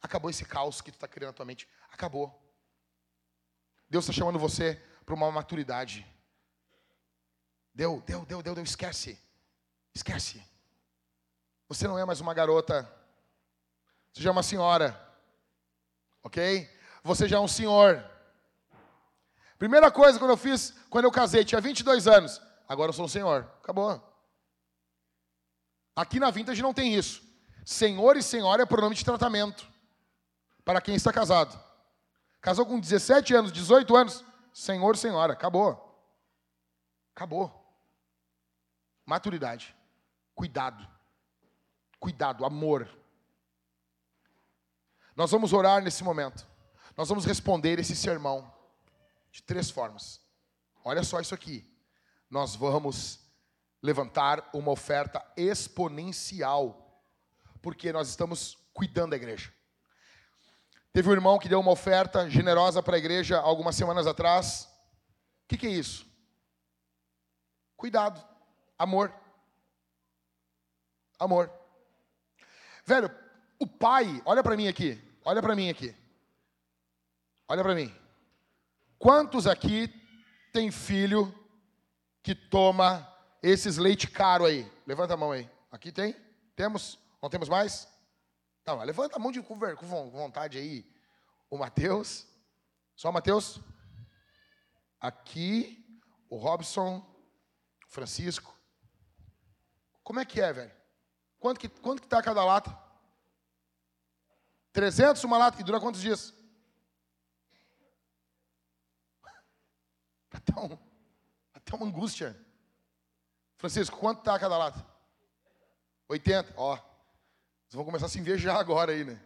Acabou esse caos que tu está criando na tua mente. Acabou. Deus está chamando você para uma maturidade. Deu, deu, deu, deu, deu. Esquece. Esquece. Você não é mais uma garota. Você já é uma senhora. Ok? Você já é um senhor. Primeira coisa quando eu fiz, quando eu casei, tinha 22 anos. Agora eu sou um senhor. Acabou. Aqui na Vintage não tem isso. Senhor e senhora é pronome de tratamento. Para quem está casado. Casou com 17 anos, 18 anos. Senhor, senhora. Acabou. Acabou. Maturidade. Cuidado. Cuidado, amor. Nós vamos orar nesse momento. Nós vamos responder esse sermão de três formas. Olha só isso aqui. Nós vamos levantar uma oferta exponencial, porque nós estamos cuidando da igreja. Teve um irmão que deu uma oferta generosa para a igreja algumas semanas atrás. O que, que é isso? Cuidado, amor. Amor. Velho, o pai, olha para mim aqui, olha para mim aqui. Olha para mim. Quantos aqui tem filho que toma esses leite caro aí? Levanta a mão aí. Aqui tem? Temos? Não temos mais? Tá, levanta a mão de com vontade aí. O Mateus. Só o Mateus? Aqui, o Robson, Francisco. Como é que é, velho? Quanto que, quanto que tá cada lata? 300 uma lata que dura quantos dias? (laughs) Até, um, até uma angústia. Francisco, quanto está cada lata? 80. Ó, vocês vão começar a se invejar agora aí, né?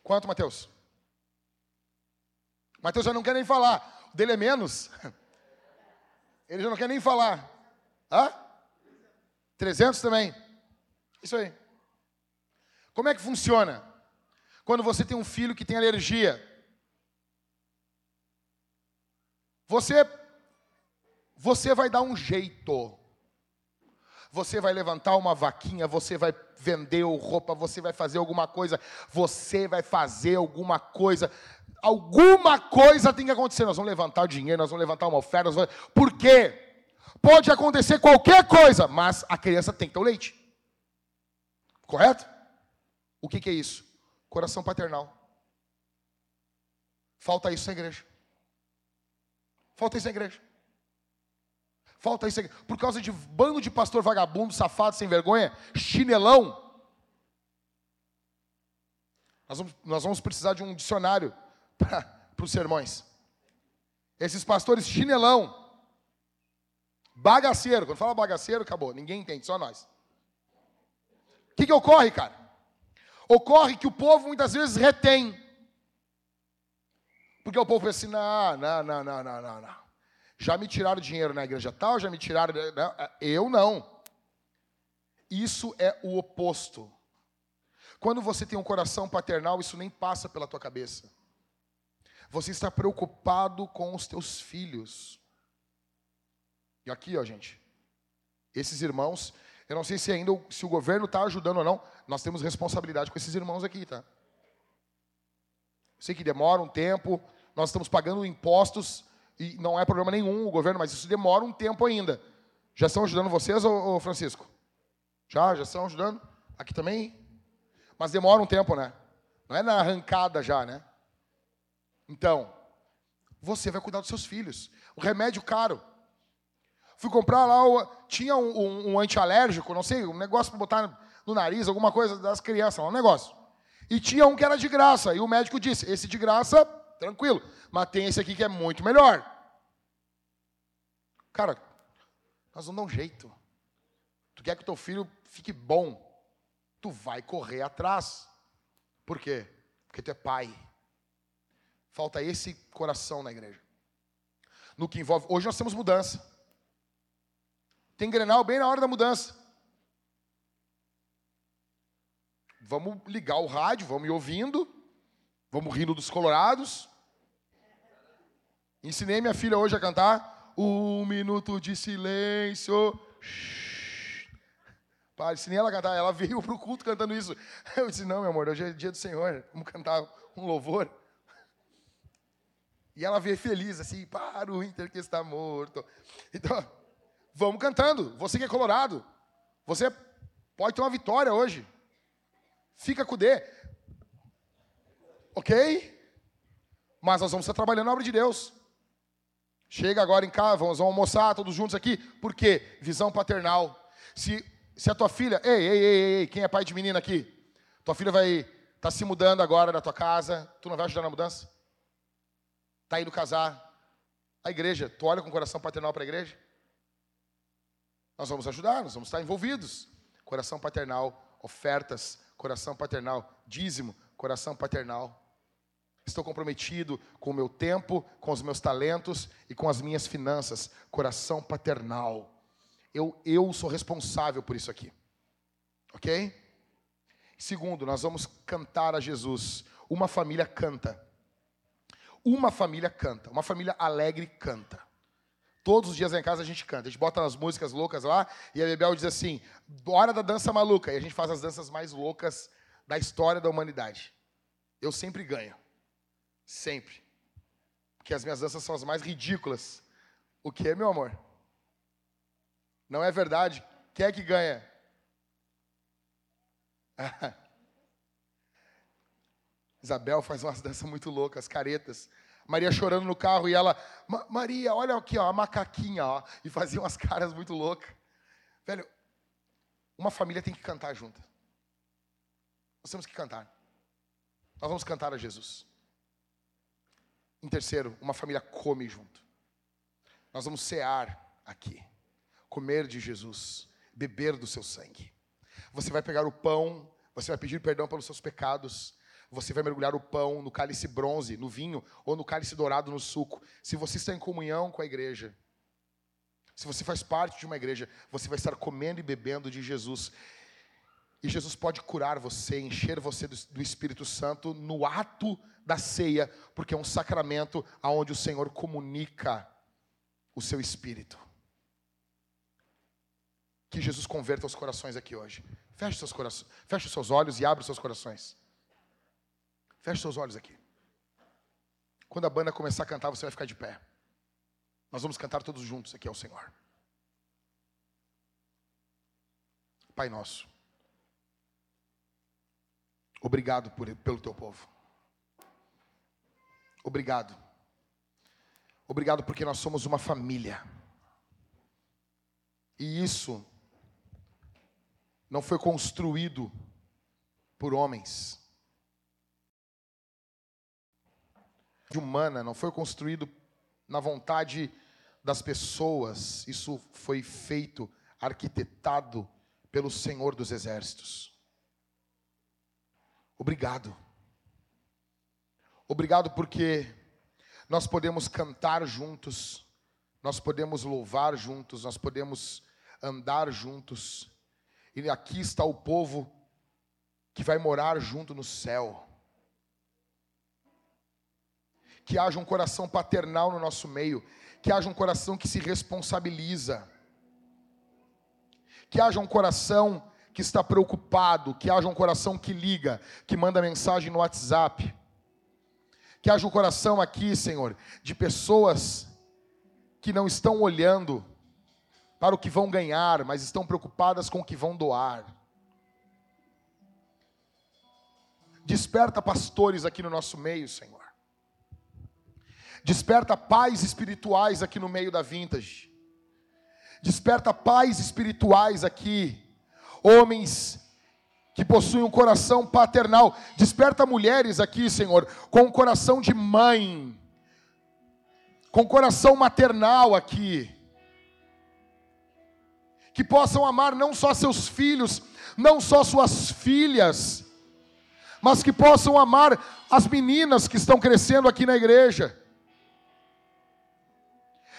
Quanto, Mateus? Mateus já não quer nem falar. O dele é menos. (laughs) Ele já não quer nem falar. Hã? 300 também. Isso aí. Como é que funciona? Quando você tem um filho que tem alergia, Você você vai dar um jeito. Você vai levantar uma vaquinha, você vai vender roupa, você vai fazer alguma coisa, você vai fazer alguma coisa. Alguma coisa tem que acontecer. Nós vamos levantar dinheiro, nós vamos levantar uma oferta. Vamos... Por quê? Pode acontecer qualquer coisa, mas a criança tem que ter o leite. Correto? O que, que é isso? Coração paternal. Falta isso na igreja. Falta isso na igreja. Falta isso igreja. Por causa de bando de pastor vagabundo, safado, sem vergonha, chinelão. Nós vamos, nós vamos precisar de um dicionário (laughs) para os sermões. Esses pastores chinelão, bagaceiro. Quando fala bagaceiro, acabou. Ninguém entende, só nós. O que, que ocorre, cara? Ocorre que o povo muitas vezes retém porque o povo pensa assim, não, não, não, não, não, não. Já me tiraram dinheiro na igreja tal, já me tiraram. Não, é, eu não. Isso é o oposto. Quando você tem um coração paternal, isso nem passa pela tua cabeça. Você está preocupado com os teus filhos. E aqui, ó, gente, esses irmãos, eu não sei se ainda se o governo está ajudando ou não, nós temos responsabilidade com esses irmãos aqui, tá? sei que demora um tempo, nós estamos pagando impostos e não é problema nenhum o governo, mas isso demora um tempo ainda. Já estão ajudando vocês, ô, ô Francisco? Já? Já estão ajudando? Aqui também? Mas demora um tempo, né? Não é na arrancada já, né? Então, você vai cuidar dos seus filhos. O remédio caro. Fui comprar lá, tinha um, um, um antialérgico, não sei, um negócio para botar no nariz, alguma coisa das crianças, um negócio. E tinha um que era de graça. E o médico disse: esse de graça, tranquilo. Mas tem esse aqui que é muito melhor. Cara, nós vamos dar um jeito. Tu quer que o teu filho fique bom. Tu vai correr atrás. Por quê? Porque tu é pai. Falta esse coração na igreja. No que envolve. Hoje nós temos mudança. Tem grenal bem na hora da mudança. Vamos ligar o rádio, vamos ir ouvindo, vamos rindo dos colorados, Ensinei minha filha hoje a cantar um minuto de silêncio. Pai, ensinei ela a cantar. Ela veio para o culto cantando isso. (laughs) Eu disse: Não, meu amor, hoje é dia do Senhor. Vamos cantar um louvor. E ela veio feliz, assim, para o Inter que está morto. Então, vamos cantando. Você que é colorado, você pode ter uma vitória hoje. Fica com o D. Ok? Mas nós vamos estar trabalhando na obra de Deus. Chega agora em casa, vamos almoçar todos juntos aqui. Por quê? Visão paternal. Se, se a tua filha. Ei, ei, ei, ei, quem é pai de menina aqui? Tua filha vai tá se mudando agora da tua casa. Tu não vai ajudar na mudança? Está indo casar. A igreja, tu olha com o coração paternal para a igreja? Nós vamos ajudar, nós vamos estar envolvidos. Coração paternal, ofertas, coração paternal, dízimo, coração paternal. Estou comprometido com o meu tempo, com os meus talentos e com as minhas finanças. Coração paternal. Eu, eu sou responsável por isso aqui. Ok? Segundo, nós vamos cantar a Jesus. Uma família canta. Uma família canta. Uma família alegre canta. Todos os dias em casa a gente canta. A gente bota as músicas loucas lá e a Bebel diz assim: hora da dança maluca. E a gente faz as danças mais loucas da história da humanidade. Eu sempre ganho. Sempre. Porque as minhas danças são as mais ridículas. O que meu amor? Não é verdade? Quem é que ganha? (laughs) Isabel faz umas danças muito loucas, caretas. Maria chorando no carro e ela, Maria, olha aqui, ó, a macaquinha, ó, e fazia umas caras muito loucas. Velho, uma família tem que cantar junto. Nós temos que cantar. Nós vamos cantar a Jesus. Em terceiro, uma família come junto. Nós vamos cear aqui, comer de Jesus, beber do seu sangue. Você vai pegar o pão, você vai pedir perdão pelos seus pecados, você vai mergulhar o pão no cálice bronze, no vinho, ou no cálice dourado, no suco. Se você está em comunhão com a igreja, se você faz parte de uma igreja, você vai estar comendo e bebendo de Jesus. E Jesus pode curar você, encher você do, do, Espírito Santo no ato da ceia, porque é um sacramento aonde o Senhor comunica o seu espírito. Que Jesus converta os corações aqui hoje. Feche seus corações, feche os seus olhos e abra os seus corações. Feche seus olhos aqui. Quando a banda começar a cantar, você vai ficar de pé. Nós vamos cantar todos juntos aqui ao Senhor. Pai nosso. Obrigado por, pelo teu povo. Obrigado. Obrigado porque nós somos uma família. E isso não foi construído por homens. Humana, não foi construído na vontade das pessoas. Isso foi feito, arquitetado pelo Senhor dos Exércitos. Obrigado. Obrigado porque nós podemos cantar juntos, nós podemos louvar juntos, nós podemos andar juntos. E aqui está o povo que vai morar junto no céu. Que haja um coração paternal no nosso meio, que haja um coração que se responsabiliza, que haja um coração que está preocupado, que haja um coração que liga, que manda mensagem no WhatsApp. Que haja um coração aqui, Senhor, de pessoas que não estão olhando para o que vão ganhar, mas estão preocupadas com o que vão doar. Desperta pastores aqui no nosso meio, Senhor. Desperta pais espirituais aqui no meio da vintage. Desperta pais espirituais aqui homens que possuem um coração paternal. Desperta mulheres aqui, Senhor, com um coração de mãe, com coração maternal aqui. Que possam amar não só seus filhos, não só suas filhas, mas que possam amar as meninas que estão crescendo aqui na igreja.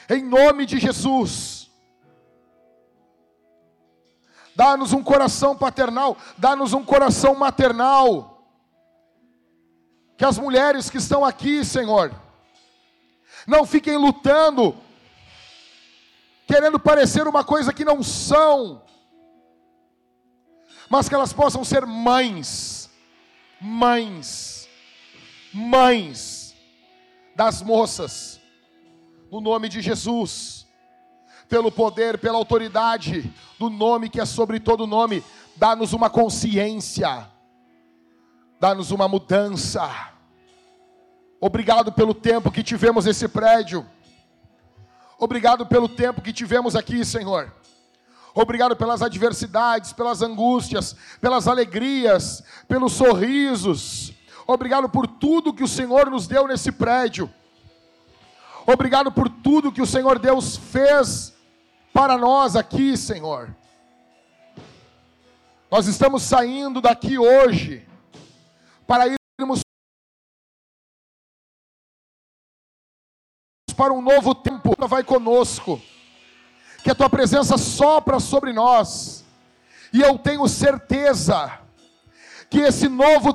Em nome de Jesus. Dá-nos um coração paternal, dá-nos um coração maternal. Que as mulheres que estão aqui, Senhor, Não fiquem lutando, querendo parecer uma coisa que não são, mas que elas possam ser mães, mães, mães das moças, no nome de Jesus, pelo poder, pela autoridade do nome que é sobre todo nome, dá-nos uma consciência, dá-nos uma mudança Obrigado pelo tempo que tivemos esse prédio. Obrigado pelo tempo que tivemos aqui, Senhor. Obrigado pelas adversidades, pelas angústias, pelas alegrias, pelos sorrisos. Obrigado por tudo que o Senhor nos deu nesse prédio. Obrigado por tudo que o Senhor Deus fez para nós aqui, Senhor. Nós estamos saindo daqui hoje para irmos para um novo tempo. Vai conosco. Que a tua presença sopra sobre nós. E eu tenho certeza que esse novo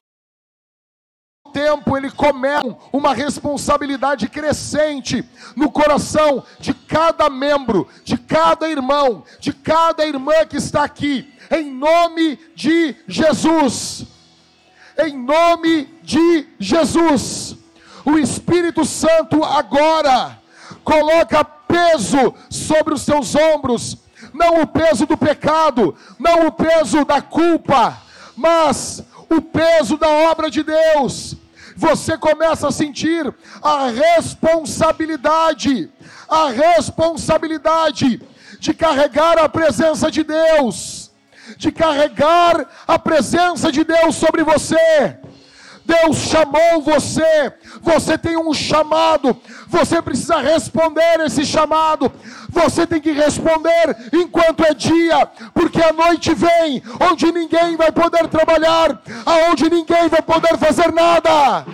tempo ele começa uma responsabilidade crescente no coração de cada membro, de cada irmão, de cada irmã que está aqui, em nome de Jesus. Em nome de Jesus o Espírito Santo agora coloca peso sobre os seus ombros, não o peso do pecado, não o peso da culpa, mas o peso da obra de Deus. Você começa a sentir a responsabilidade, a responsabilidade de carregar a presença de Deus, de carregar a presença de Deus sobre você. Deus chamou você, você tem um chamado, você precisa responder esse chamado, você tem que responder enquanto é dia, porque a noite vem, onde ninguém vai poder trabalhar, aonde ninguém vai poder fazer nada.